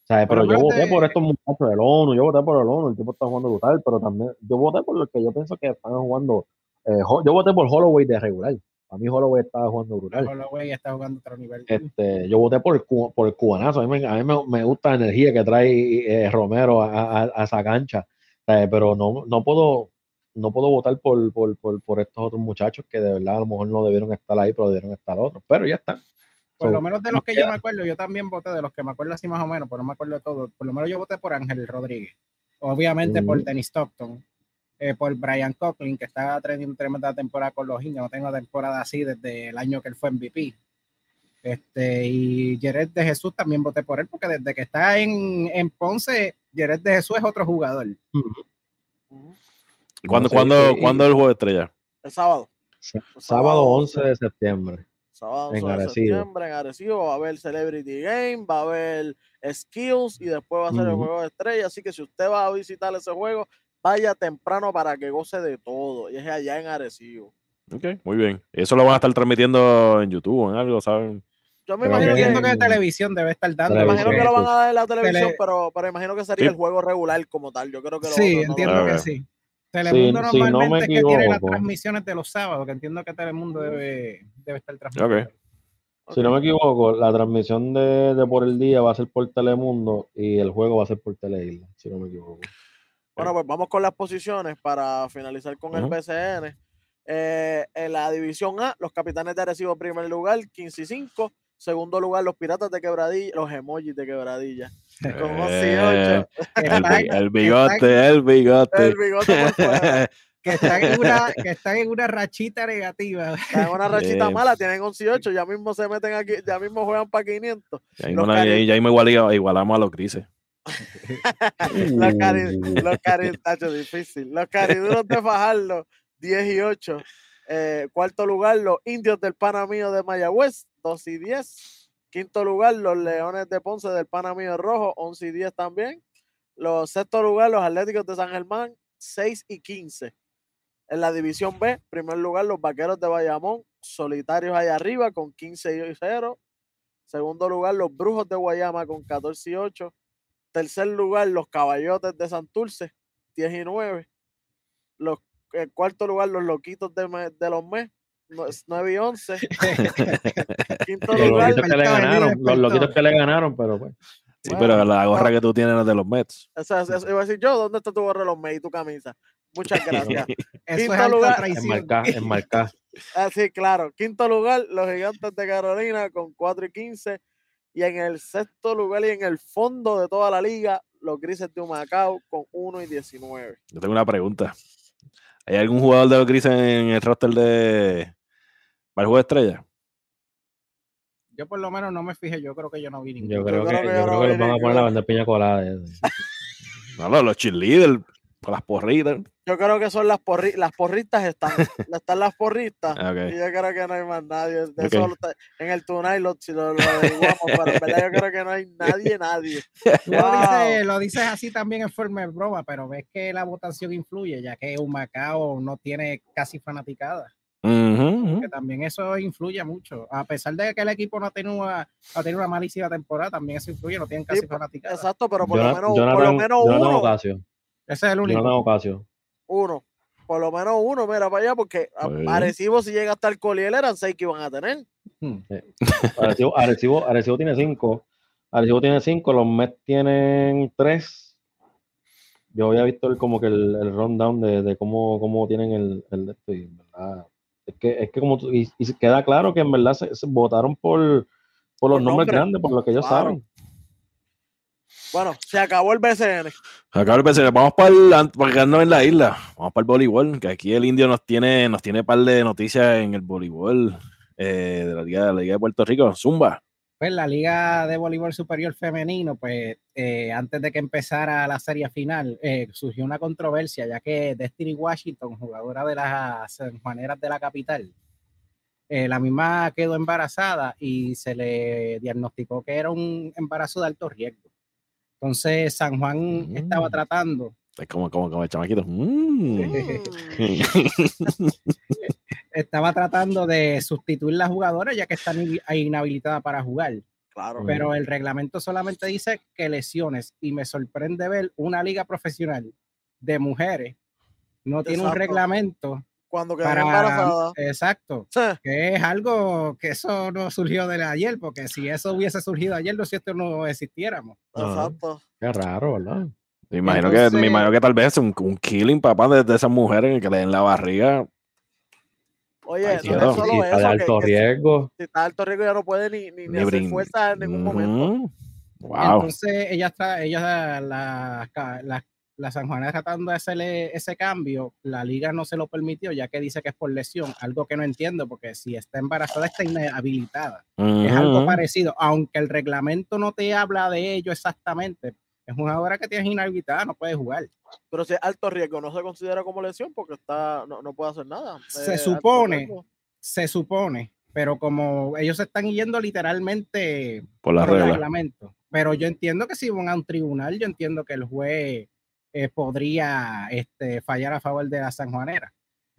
Pero, pero yo voté por estos muchachos del ONU, yo voté por el ONU, el tipo está jugando brutal, pero también yo voté por los que yo pienso que están jugando. Eh, yo voté por Holloway de regular. A mí Holloway estaba jugando brutal. Holloway está jugando otro nivel. Este, yo voté por el, por el cubanazo. A mí, me, a mí me, gusta la energía que trae eh, Romero a, a, esa cancha. Eh, pero no, no puedo no puedo votar por, por, por, por, estos otros muchachos que de verdad a lo mejor no debieron estar ahí, pero debieron estar otros. Pero ya está. Por lo menos de los que yo me acuerdo, yo también voté de los que me acuerdo así más o menos, pero no me acuerdo de todo. Por lo menos yo voté por Ángel Rodríguez. Obviamente por Dennis Stockton. Eh, por Brian Coughlin, que está teniendo tremenda temporada con los indios. No tengo temporada así desde el año que él fue MVP. Este, y Jared de Jesús también voté por él, porque desde que está en, en Ponce, Jared de Jesús es otro jugador. ¿Cuándo, cuándo, ¿cuándo el juego de estrella? El sábado. sábado 11 de septiembre. Sábado 11 de septiembre en Arecibo va a haber Celebrity Game, va a haber Skills y después va a ser el juego de estrella. Así que si usted va a visitar ese juego, vaya temprano para que goce de todo. Y es allá en Arecibo. Ok, muy bien. Eso lo van a estar transmitiendo en YouTube o en algo, ¿saben? Yo me imagino que, que televisión debe estar dando. Me imagino que lo van a dar en la televisión, pero, pero imagino que sería el juego regular como tal. Yo creo que lo Sí, entiendo que sí. Telemundo normalmente es que tiene las transmisiones de los sábados, que entiendo que Telemundo debe, debe estar transmitiendo. Si no me equivoco, la transmisión de, de, por el día va a ser por Telemundo y el juego va a ser por Teleisla, si no me equivoco. Bueno, pues vamos con las posiciones para finalizar con el BCN. Eh, en la división A, los capitanes de Arecibo primer lugar, 15 y 5. Segundo lugar, los piratas de quebradilla, los emojis de quebradilla. Con 11 y 8. El, bigote, el bigote. El [laughs] bigote que están, en una, que están en una rachita negativa. Están en una rachita mala, tienen 11 y 8, ya mismo se meten aquí, ya mismo juegan para 500. Ya mismo, ya mismo igualamos a los grises. Los cari, los cari, difícil. Los cariduros de Fajardo, 10 y 8. Eh, cuarto lugar, los indios del Panamío de Mayagüez, 2 y 10. Quinto lugar, los leones de Ponce del Panamío Rojo, 11 y 10 también. Los sexto lugar, los Atléticos de San Germán, 6 y 15. En la división B, primer lugar, los vaqueros de Bayamón, solitarios allá arriba con 15 y 0. Segundo lugar, los brujos de Guayama con 14 y 8. Tercer lugar, los caballotes de Santurce, 10 y 9. Los, el cuarto lugar, los loquitos de, de los mes, 9 y 11. [laughs] Quinto lugar, los loquitos que le ganaron, los loquitos que le ganaron, pero pues. Sí, pero la gorra que tú tienes es de los Mets. Eso, eso, iba a decir yo, ¿dónde está tu gorra de los Mets y tu camisa? Muchas [laughs] gracias. Quinto es lugar. En marca, [laughs] Ah, sí, claro. Quinto lugar, los gigantes de Carolina con 4 y 15. Y en el sexto lugar y en el fondo de toda la liga, los Grises de Humacao con 1 y 19. Yo tengo una pregunta. ¿Hay algún jugador de los Grises en el roster de para el juego de estrella? Yo por lo menos no me fijé, yo creo que yo no vi ninguno. Yo creo, que, yo creo que, los van a poner la banda piña colada. [laughs] no, no, los cheerleaders las porritas. Yo creo que son las porritas, las porritas están, [laughs] están las porritas. Y yo creo que no hay más nadie. De eso, en el Tunay lo, si lo, pero en verdad yo creo que no hay nadie, nadie. lo, dices, así también en forma de broma, pero ves que la votación influye, ya que un Macao no tiene casi fanaticada. Que también eso influye mucho. A pesar de que el equipo no ha tenido una, ha tenido una malísima temporada, también eso influye, no tienen casi fanaticada. Exacto, pero por lo menos, por lo menos uno. Ese es el único. Uno. Por lo menos uno, mira para allá, porque Arecibo, si llega hasta el Coliel, eran seis que iban a tener. Hmm. Arecibo, tiene cinco. Arecibo tiene cinco, los Mets tienen tres. Yo había visto el, como que el, el rundown de, de cómo, cómo, tienen el, el esto y, ¿verdad? Es que, es que como y, y, queda claro que en verdad se, votaron por, por los nombres grandes, por lo que ellos saben. Bueno, se acabó el BCN. Se acabó el BCN. Vamos para el para quedarnos en la isla. Vamos para el voleibol, que aquí el indio nos tiene, nos tiene un par de noticias en el voleibol eh, de, la Liga, de la Liga de Puerto Rico. Zumba. Pues la Liga de Voleibol Superior Femenino, pues eh, antes de que empezara la serie final, eh, surgió una controversia, ya que Destiny Washington, jugadora de las maneras de la capital, la misma quedó embarazada y se le diagnosticó que era un embarazo de alto riesgo. Entonces San Juan estaba mm. tratando. Es como, como, como el chamaquito. Mm. [laughs] estaba tratando de sustituir la jugadora ya que está inhabilitada para jugar. Claro. Pero el reglamento solamente dice que lesiones y me sorprende ver una liga profesional de mujeres no tiene un reglamento cuando quedó embarazada. Exacto. Que es algo que eso no surgió de ayer, porque si eso hubiese surgido ayer, no si esto no existiéramos. Exacto. Qué raro, ¿verdad? Me imagino, que, me imagino que tal vez un, un killing, papá, de, esas mujeres que le den la barriga. Oye, no es solo eso. Está de alto riesgo. si está de alto riesgo ya no puede ni, ni, ni hacer fuerza en ningún momento. Wow. Entonces ella está, ella la, la, la San Juan tratando de hacerle ese cambio, la liga no se lo permitió, ya que dice que es por lesión, algo que no entiendo, porque si está embarazada está inhabilitada. Es algo parecido, aunque el reglamento no te habla de ello exactamente. Es una jugadora que tienes inhabilitada, no puede jugar. Pero si es alto riesgo, no se considera como lesión porque está, no, no puede hacer nada. Se supone, se supone, pero como ellos están yendo literalmente por, el reglamento. Pero yo entiendo que si van a un tribunal, yo entiendo que el juez eh, podría este, fallar a favor de la Sanjuanera.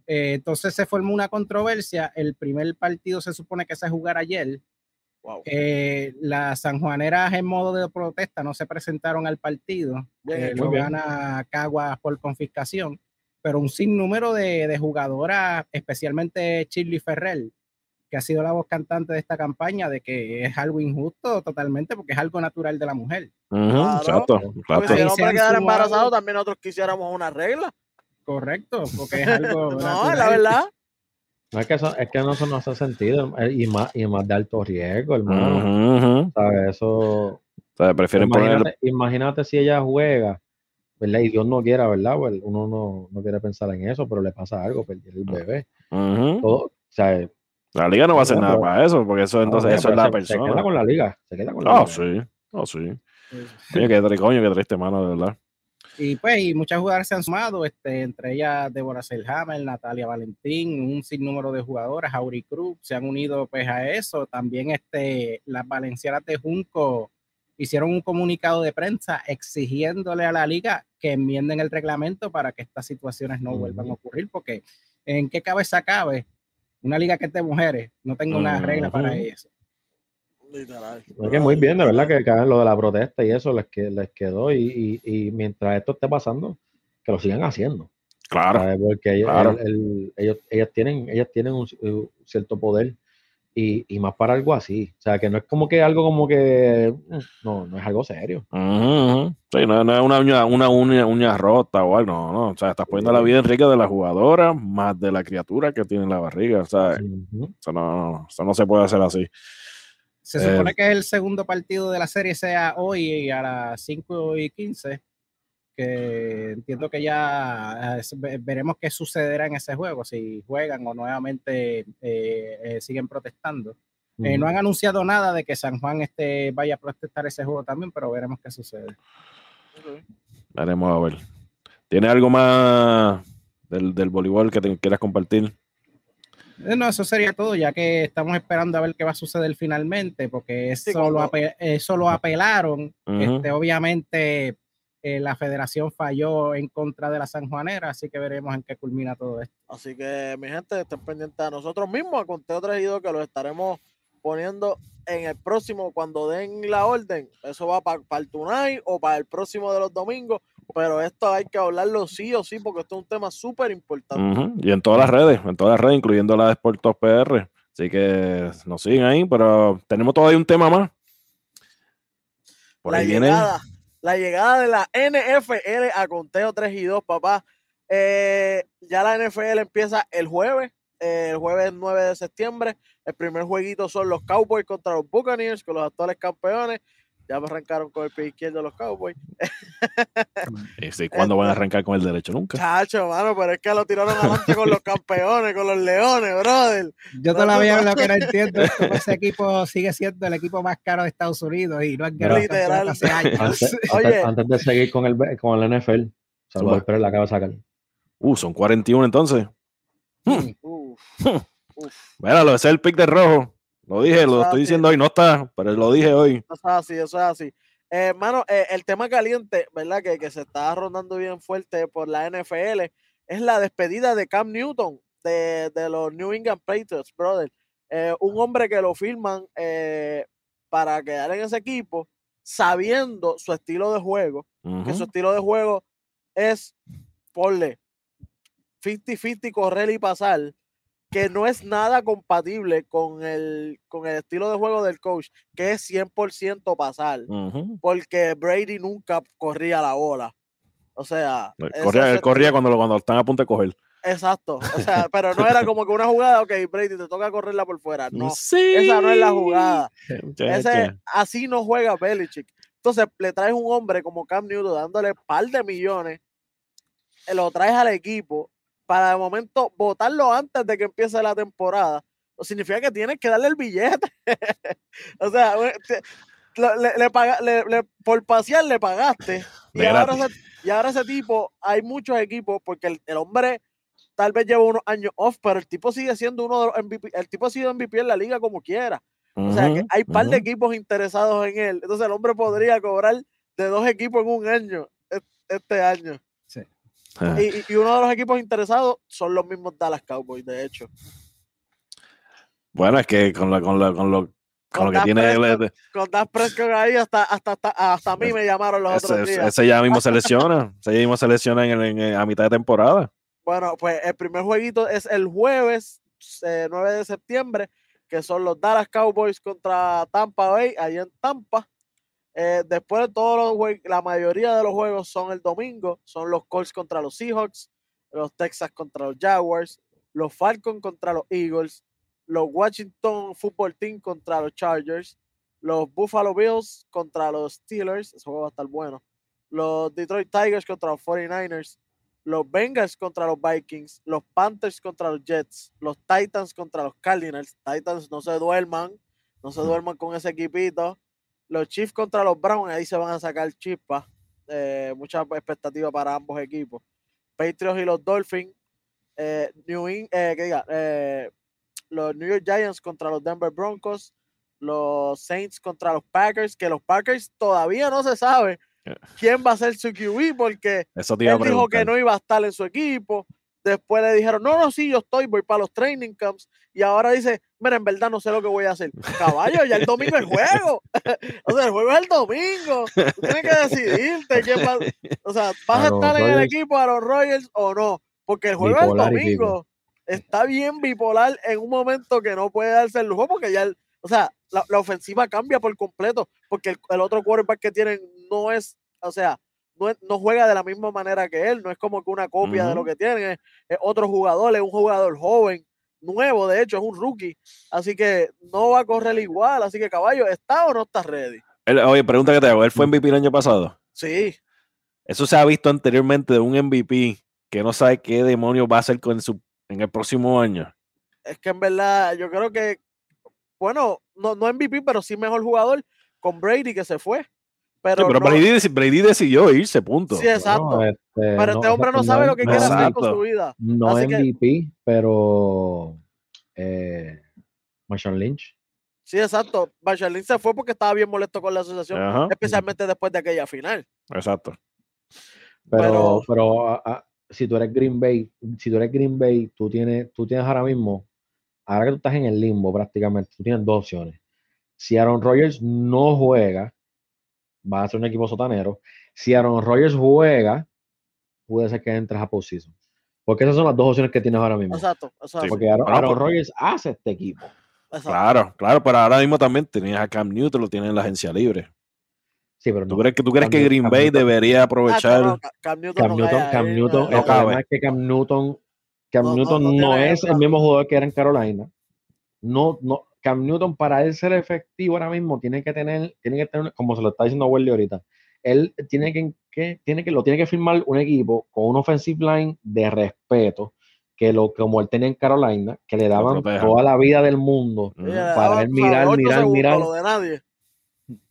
Eh, entonces se formó una controversia. El primer partido se supone que se jugará ayer. Eh, las sanjuaneras en modo de protesta no se presentaron al partido. lo gana Caguas por confiscación. Pero un sinnúmero de, de jugadoras, especialmente Shirley Ferrer, que ha sido la voz cantante de esta campaña, de que es algo injusto totalmente porque es algo natural de la mujer. exacto, Porque si el hombre quedara embarazado, también nosotros quisiéramos una regla. Correcto, porque es algo. [laughs] no, la verdad. No, es que eso, es que no, eso no hace sentido eh, y más, y más de alto riesgo, hermano. ¿Sabes? Eso. O sea, prefieren imagínate, poner... imagínate si ella juega, ¿verdad? Y Dios no quiera, ¿verdad? Pues uno no, no, quiere pensar en eso, pero le pasa algo, perder el bebé. Todo, o sea, la liga no va a hacer nada para eso, porque eso entonces eso es la persona. Se queda con la liga. Se queda con la oh, sí. Oh, sí. Oye, qué coño, qué triste, mano, de verdad. Y pues, y muchas jugadoras se han sumado, este, entre ellas Deborah Selhammer, Natalia Valentín, un sinnúmero de jugadoras, Auri Cruz, se han unido pues a eso. También este, las valencianas de Junco hicieron un comunicado de prensa exigiéndole a la liga que enmienden el reglamento para que estas situaciones no vuelvan a ocurrir, porque en qué cabeza cabe una liga que es de mujeres, no tengo una regla para eso. Literal. Es que muy bien, de verdad, que, que lo de la protesta y eso les, que, les quedó. Y, y, mientras esto esté pasando, que lo sigan haciendo. Claro. Porque ellos, ellos, ellas tienen, ellas tienen un, cierto poder y, más para algo así. O sea, que no es como que algo como que. No, no es algo serio. Sí, no, es una uña, una uña, rota o algo, no, no. O sea, estás poniendo la vida en riesgo de la jugadora más de la criatura que tiene en la barriga. O sea, eso, no, eso no se puede hacer así. Se supone eh, que el segundo partido de la serie sea hoy a las 5 y 15 que entiendo que ya eh, veremos qué sucederá en ese juego, si juegan o nuevamente eh, eh, siguen protestando. no han anunciado nada de que San Juan este, vaya a protestar ese juego también, pero veremos qué sucede. Veremos a ver. ¿Tiene algo más del, del voleibol que te quieras compartir? No, eso sería todo, ya que estamos esperando a ver qué va a suceder finalmente, porque eso, lo, eso lo apelaron. este, obviamente, eh, la federación falló en contra de la San Juanera, así que veremos en qué culmina todo esto. Así que, mi gente, estén pendientes a nosotros mismos, a Conteo Traído, que lo estaremos poniendo en el próximo, cuando den la orden. Eso va para, el Tunay o para el próximo de los domingos, pero esto hay que hablarlo sí o sí, porque esto es un tema súper importante. Y en todas las redes, en todas las redes, incluyendo la de Sportos PR. Así que nos siguen ahí, pero tenemos todavía un tema más. Por ahí viene la llegada de la NFL a conteo 3 y 2, papá. Eh, ya la NFL empieza el jueves, eh, el jueves 9 de septiembre. El primer jueguito son los Cowboys contra los Buccaneers, con los actuales campeones. Ya me arrancaron con el pie izquierdo los Cowboys. [laughs] ¿Y cuándo van a arrancar con el derecho? Nunca. Chacho, mano, pero es que lo tiraron adelante con los campeones, con los leones, brother. Yo todavía lo que no [laughs] entiendo es cómo ese equipo sigue siendo el equipo más caro de Estados Unidos y no han ganado Literal. hace años. [laughs] Antes, Oye, antes, de seguir con el, con el NFL, Salvador Pérez la acaba de sacar. Uh, son 41 entonces. Uf. Míralo, ese es el pick de rojo. Lo dije, lo estoy diciendo hoy, no está, pero lo dije hoy. Eso es así, eso es así. Hermano, eh, eh, el tema caliente, ¿verdad? Que, que se está rondando bien fuerte por la NFL es la despedida de Cam Newton de, de los New England Patriots, brother. Eh, un hombre que lo firman para quedar en ese equipo, sabiendo su estilo de juego, que su estilo de juego es, porle, 50-50 correr y pasar que no es nada compatible con el, con el estilo de juego del coach, que es 100% pasar, porque Brady nunca corría la bola. O sea, corría, corría cuando, cuando están a punto de coger. Exacto, o sea, [laughs] pero no era como que una jugada, ok, Brady, te toca correrla por fuera. No, esa no es la jugada. Ese, así no juega Belichick. Entonces le traes un hombre como Cam Newton dándole un par de millones, eh, lo traes al equipo para de momento votarlo antes de que empiece la temporada. Significa que tienes que darle el billete. [laughs] o sea, le, por pasear le pagaste. Y ahora, ese, y ahora, ese, tipo, hay muchos equipos, porque el, el, hombre tal vez lleva unos años off, pero el tipo sigue siendo uno de los MVP. El tipo ha sido MVP en la liga como quiera. o sea, que hay un par de equipos interesados en él. Entonces el hombre podría cobrar de dos equipos en un año, este año. Ah. Y, y, uno de los equipos interesados son los mismos Dallas Cowboys, de hecho. Bueno, es que con, la, con, la, con lo con, lo que tiene con Das Prescott ahí hasta, hasta, hasta, a mí me llamaron los otros días. Ese ya mismo se lesiona, ese ya mismo se lesiona en, a mitad de temporada. Bueno, pues el primer jueguito es el jueves 9 eh, de septiembre, que son los Dallas Cowboys contra Tampa Bay, ahí en Tampa. Eh, después de todos los juegos, la mayoría de los juegos son el domingo, son los Colts contra los Seahawks, los Texas contra los Jaguars, los Falcons contra los Eagles, los Washington Football Team contra los Chargers, los Buffalo Bills contra los Steelers, eso va a estar bueno, los Detroit Tigers contra los 49ers, los Bengals contra los Vikings, los Panthers contra los Jets, los Titans contra los Cardinals, Titans no se duerman, no se duerman con ese equipito, los Chiefs contra los Browns, ahí se van a sacar chispas, eh, mucha expectativa para ambos equipos, Patriots y los Dolphins, eh, New England, eh, que diga, eh, los New York Giants contra los Denver Broncos, los Saints contra los Packers, que los Packers todavía no se sabe eh. quién va a ser su QB porque él dijo que no iba a estar en su equipo. Después le dijeron, no, no, sí, yo estoy, voy para los training camps. Y ahora dice, mira, en verdad no sé lo que voy a hacer. Caballo, ya el domingo es juego. [laughs] o sea, el juego es el domingo. tienes que decidirte quién va. O sea, ¿vas a estar en el equipo a los Royals o no? Porque el juego es el domingo está bien bipolar en un momento que no puede darse el lujo porque ya, o sea, la, ofensiva cambia por completo porque el, otro quarterback que tienen no es, o sea, no, no, juega de la misma manera que él, no es como que una copia de lo que tienen, es, otro jugador, es un jugador joven, nuevo, de hecho, es un rookie, así que no va a correr igual, así que caballo, ¿está o no está ready? oye, pregunta que te hago, ¿él fue MVP el año pasado? Sí. Eso se ha visto anteriormente de un MVP que no sabe qué demonios va a hacer con su en el próximo año? Es que en verdad, yo creo que, bueno, no, no MVP, pero sí mejor jugador con Brady que se fue. Pero, Brady, decidió irse, punto. Sí, exacto. Este, pero este hombre no sabe lo que quiere hacer con su vida. No MVP, pero eh, Marshall Lynch. Sí, exacto. Marshall Lynch se fue porque estaba bien molesto con la asociación, especialmente después de aquella final. Exacto. Pero, pero, si tú eres Green Bay, si tú eres Green Bay, tú tienes, tú tienes ahora mismo, ahora que tú estás en el limbo prácticamente, tú tienes dos opciones. Si Aaron Rodgers no juega, va a ser un equipo sotanero. Si Aaron Rodgers juega, puede ser que entres a postseason. Porque esas son las dos opciones que tienes ahora mismo. Exacto, Porque Aaron, pues Rodgers hace este equipo. Claro, claro, pero ahora mismo también tenías a Cam Newton, lo tienes en la agencia libre. Sí, pero ¿Tú crees que, tú crees que Green Bay debería aprovechar? Cam Newton, Cam Newton, Cam Newton, es que Cam Newton, Cam Newton no, es el mismo jugador que era en Carolina. No, no, Cam Newton para él ser efectivo ahora mismo tiene que tener, tiene que tener, como se lo está diciendo Welly ahorita, él tiene que, que, tiene que, lo tiene que firmar un equipo con un offensive line de respeto, que lo como él tenía en Carolina, que le daban toda la vida del mundo para él mirar, mirar, mirar. De nadie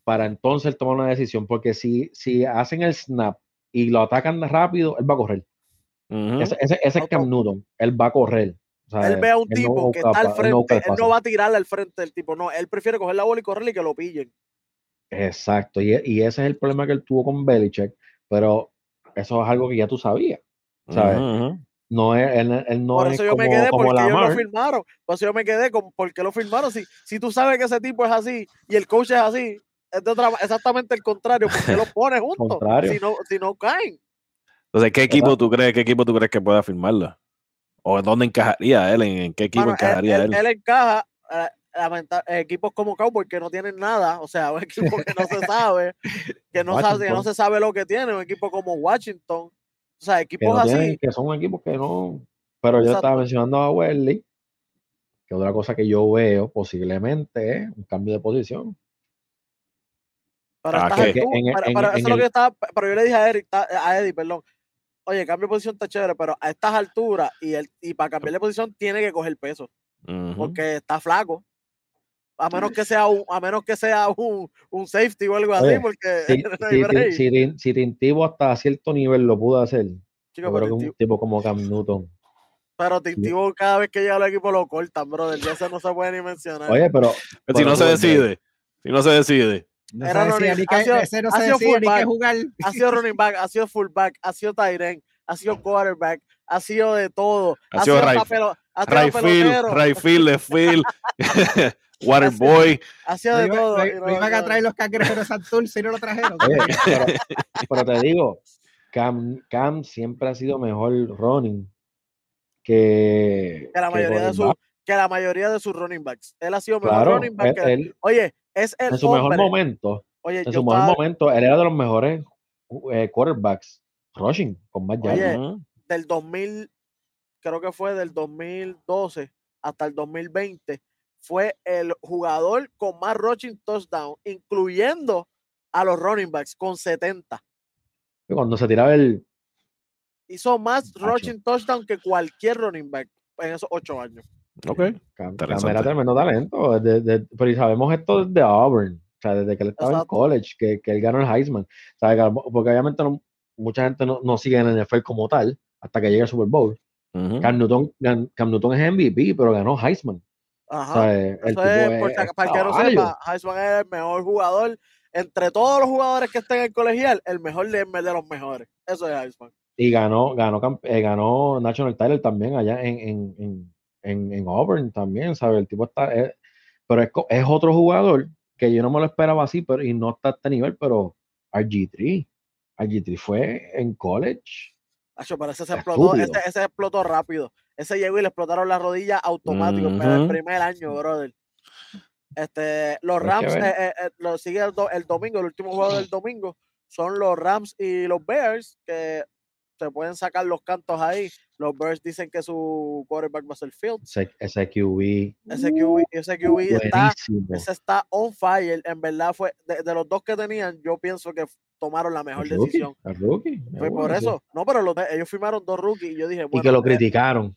para entonces tomar una decisión, porque si, si hacen el snap y lo atacan rápido, él va a correr. Ese, ese, es Cam Newton, él va a correr. Él ve a un tipo que está al frente, él no, va a tirarle al frente del tipo, no, él prefiere coger la bola y correr y que lo pillen. Exacto, y, y ese es el problema que él tuvo con Belichick, pero eso es algo que ya tú sabías, ¿sabes? No es, él, no Por eso yo me quedé porque ellos lo firmaron. Por eso yo me quedé con porque lo firmaron. Si, si tú sabes que ese tipo es así y el coach es así, es de otra, exactamente el contrario, porque lo pones [laughs] juntos. si, no, si no caen. Entonces, ¿qué equipo tú crees, qué equipo tú crees que pueda firmarlo? ¿O dónde encajaría él? ¿En, qué equipo encajaría él? Él, encaja eh, equipos como Cowboy que no tienen nada, o sea, [laughs] un equipo que no se [laughs] sabe, que no, sabe, no se sabe lo que tiene, un equipo como Washington, O sea, equipos así. que son equipos que no. Pero yo estaba mencionando a Welly, que otra cosa que yo veo posiblemente es un cambio de posición. Para, ah, pero yo le dije a Eric, a Eddie, perdón, oye, cambio de posición está chévere, pero a estas alturas y, el, y para cambiar de posición tiene que coger peso. Porque está flaco. A menos que sea un, a menos que sea un, un safety o algo así, porque si, [laughs] si, si, Tintivo hasta cierto nivel lo pudo hacer, Chico, pero un tipo como Cam Newton. Pero Tintivo cada vez que llega al equipo lo cortan, brother. Ya eso no se puede ni mencionar. Oye, pero. si no se decide, si no se decide. Era running, ha sido, ha sido ha running back, ha sido fullback, ha sido tight end, ha sido quarterback, ha sido de todo. Ha, ha sido, sido right, right field, right field, left field, [laughs] Waterboy. Ha sido de todo. Lo, iban a traer los cangrejeros Santur si no lo trajeron. [laughs] pero, te digo, Cam, Cam siempre ha sido mejor running que, que la mayoría de sus que la mayoría de sus running backs. Él ha sido mejor running back. que, oye, es el en su mejor momento. Oye, en su mejor momento, él era de los mejores eh, quarterbacks rushing con más yardas. Del 2000, creo que fue del 2012 hasta el 2020, fue el jugador con más rushing touchdown, incluyendo a los running backs con 70. Cuando se tiraba el. Hizo más rushing touchdown que cualquier running back en esos ocho años. Ok. Era tremendo talento. pero sabemos esto desde Auburn, o sea, desde que él estaba en college, que, que, él ganó el Heisman. porque obviamente mucha gente no, no, sigue en el NFL como tal hasta que llegue el Super Bowl. Cam, Newton, Cam, Newton, es MVP, pero ganó Heisman. Ajá. el tipo es, para que no sepa, Heisman es el mejor jugador. Entre todos los jugadores que estén en el colegial, el mejor de, de los mejores. Eso es Heisman. Y ganó, ganó, eh, ganó National Title también allá en, en en, en Auburn también, ¿sabes? El tipo está, eh, pero es, es, otro jugador que yo no me lo esperaba así, pero y no está a este nivel, pero RG3, RG3 fue en college. Acho, pero ese se explotó, ese, ese, explotó rápido. Ese llegó y le explotaron las rodillas automático en el primer año, brother. Este, los Rams, eh, eh, eh, lo sigue el, el, domingo, el último juego del domingo, son los Rams y los Bears, que se pueden sacar los cantos ahí. Los Bears dicen que su quarterback va a ser Field. Ese, QB. Ese QB, ese QB está, ese está on fire. En verdad fue, de, los dos que tenían, yo pienso que tomaron la mejor decisión. Fue por eso. No, pero ellos firmaron dos rookies y yo dije, bueno. Y que lo criticaron.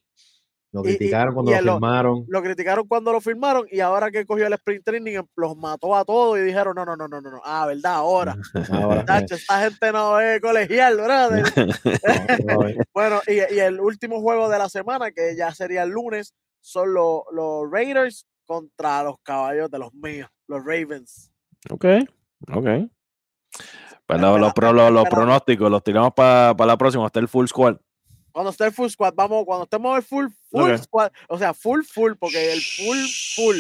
Lo criticaron cuando lo firmaron. Lo, criticaron cuando lo firmaron y ahora que cogió el sprint training los mató a todos y dijeron, no, no, no, no, no, ah, verdad, ahora. [laughs] ahora esta gente no es colegial, brother. [laughs] [laughs] bueno, y, y, el último juego de la semana, que ya sería el lunes, son los, los Raiders contra los caballos de los míos, los Ravens. Ok, ok. Pues los, los, pronósticos los tiramos para la próxima, hasta el full squad. Cuando esté el full squad, vamos, cuando estemos el full, full squad, o sea, full, full, porque el full, full.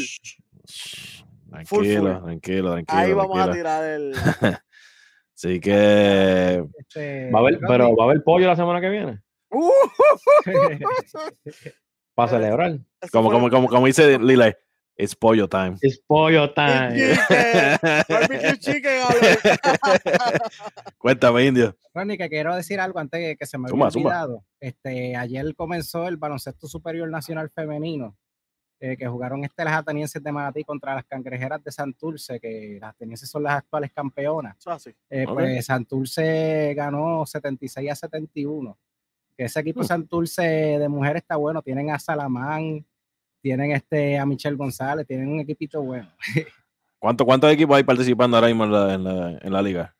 Tranquilo, tranquilo, tranquilo. [laughs] Ahí vamos a tirar el. Así que. Este, ¿Va a haber, pero va a haber pollo la semana que viene. Uh, [laughs] [laughs] Para celebrar. Como, como, como, como dice Lila, es pollo time. Es pollo time. [laughs] Cuéntame, Indio. Ronnie, que quiero decir algo antes de que se me haya olvidado. Este, ayer comenzó el baloncesto superior nacional femenino, eh, que jugaron este las atenienses de Manatí contra las cangrejeras de Santurce, que las atenienses son las actuales campeonas. Ah, eh, Pues Santurce ganó 76 a 71. Que ese equipo uh. Santurce de mujeres está bueno. Tienen a Salamán, tienen este a Michelle González, tienen un equipito bueno. [laughs] ¿Cuánto, ¿Cuántos equipos hay participando ahora mismo en la, en la, liga?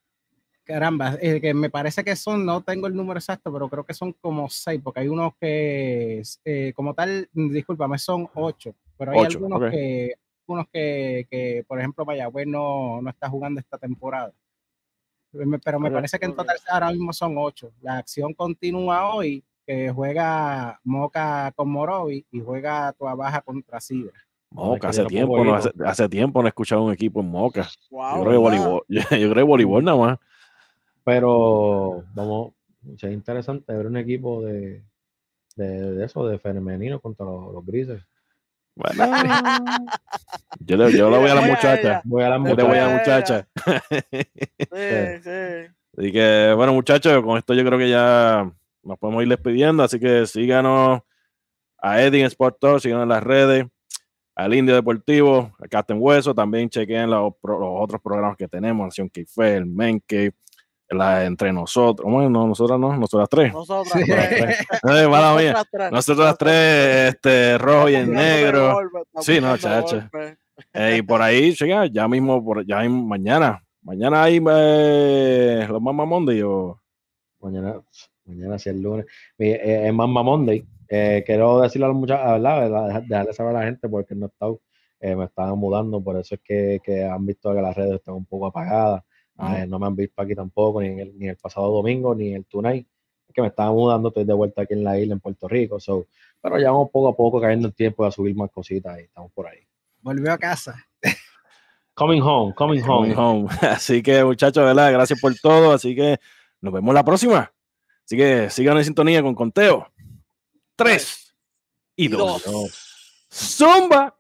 Caramba, eh, que me parece que son, no tengo el número exacto, pero creo que son como seis, porque hay unos que, eh, como tal, discúlpame, son ocho, pero hay algunos que, unos que, que, por ejemplo, Mayagüez no, no está jugando esta temporada. Pero me parece que en total ahora mismo son ocho. La acción continúa hoy que juega Moca con Morovi y juega Tua Baja contra Sidra. Moca, hace tiempo, no, hace, tiempo no he escuchado un equipo en Moca. yo, creo que voleibol, [laughs] yo, creo que voleibol nada más. Pero vamos, es interesante ver un equipo de, de, eso, de femenino contra los, grises. Bueno, [laughs] yo le, yo le voy a la muchacha. Voy a la muchacha. voy a la muchacha. Sí, [laughs] sí. Así que, bueno, muchachos, con esto yo creo que ya nos podemos ir despidiendo, así que síganos a Eddie en Sport Talk, síganos en las redes, al Indio Deportivo, a Captain Hueso, también chequen los, otros programas que tenemos, Nación Kife, el Men la entre nosotros, bueno, nosotros no, nosotras tres. [laughs] Nosotras tres. Nosotras tres, este, rojo y el negro. Sí, no, chacho. Eh, y por ahí, llega, ya mismo, por, ya mañana, mañana hay eh, los Mamma Monday o... Mañana, mañana sí el lunes. Eh, es Mamma Monday. quiero decirle a muchas, ¿verdad? Dejarle saber a la gente porque no estado, me estaban mudando, por eso es que, que han visto que las redes están un poco apagadas no me han visto aquí tampoco, ni el, ni el pasado domingo, ni el tonight. Es que me estaba mudando, estoy de vuelta aquí en la isla, en Puerto Rico. So, pero ya vamos poco a poco cayendo el tiempo de subir más cositas y estamos por ahí. Volvió a casa. Coming home, coming home. home. [laughs] Así que, muchachos, ¿verdad? Gracias por todo. Así que nos vemos la próxima. Así que sigan en sintonía con conteo. Tres y dos. Zumba.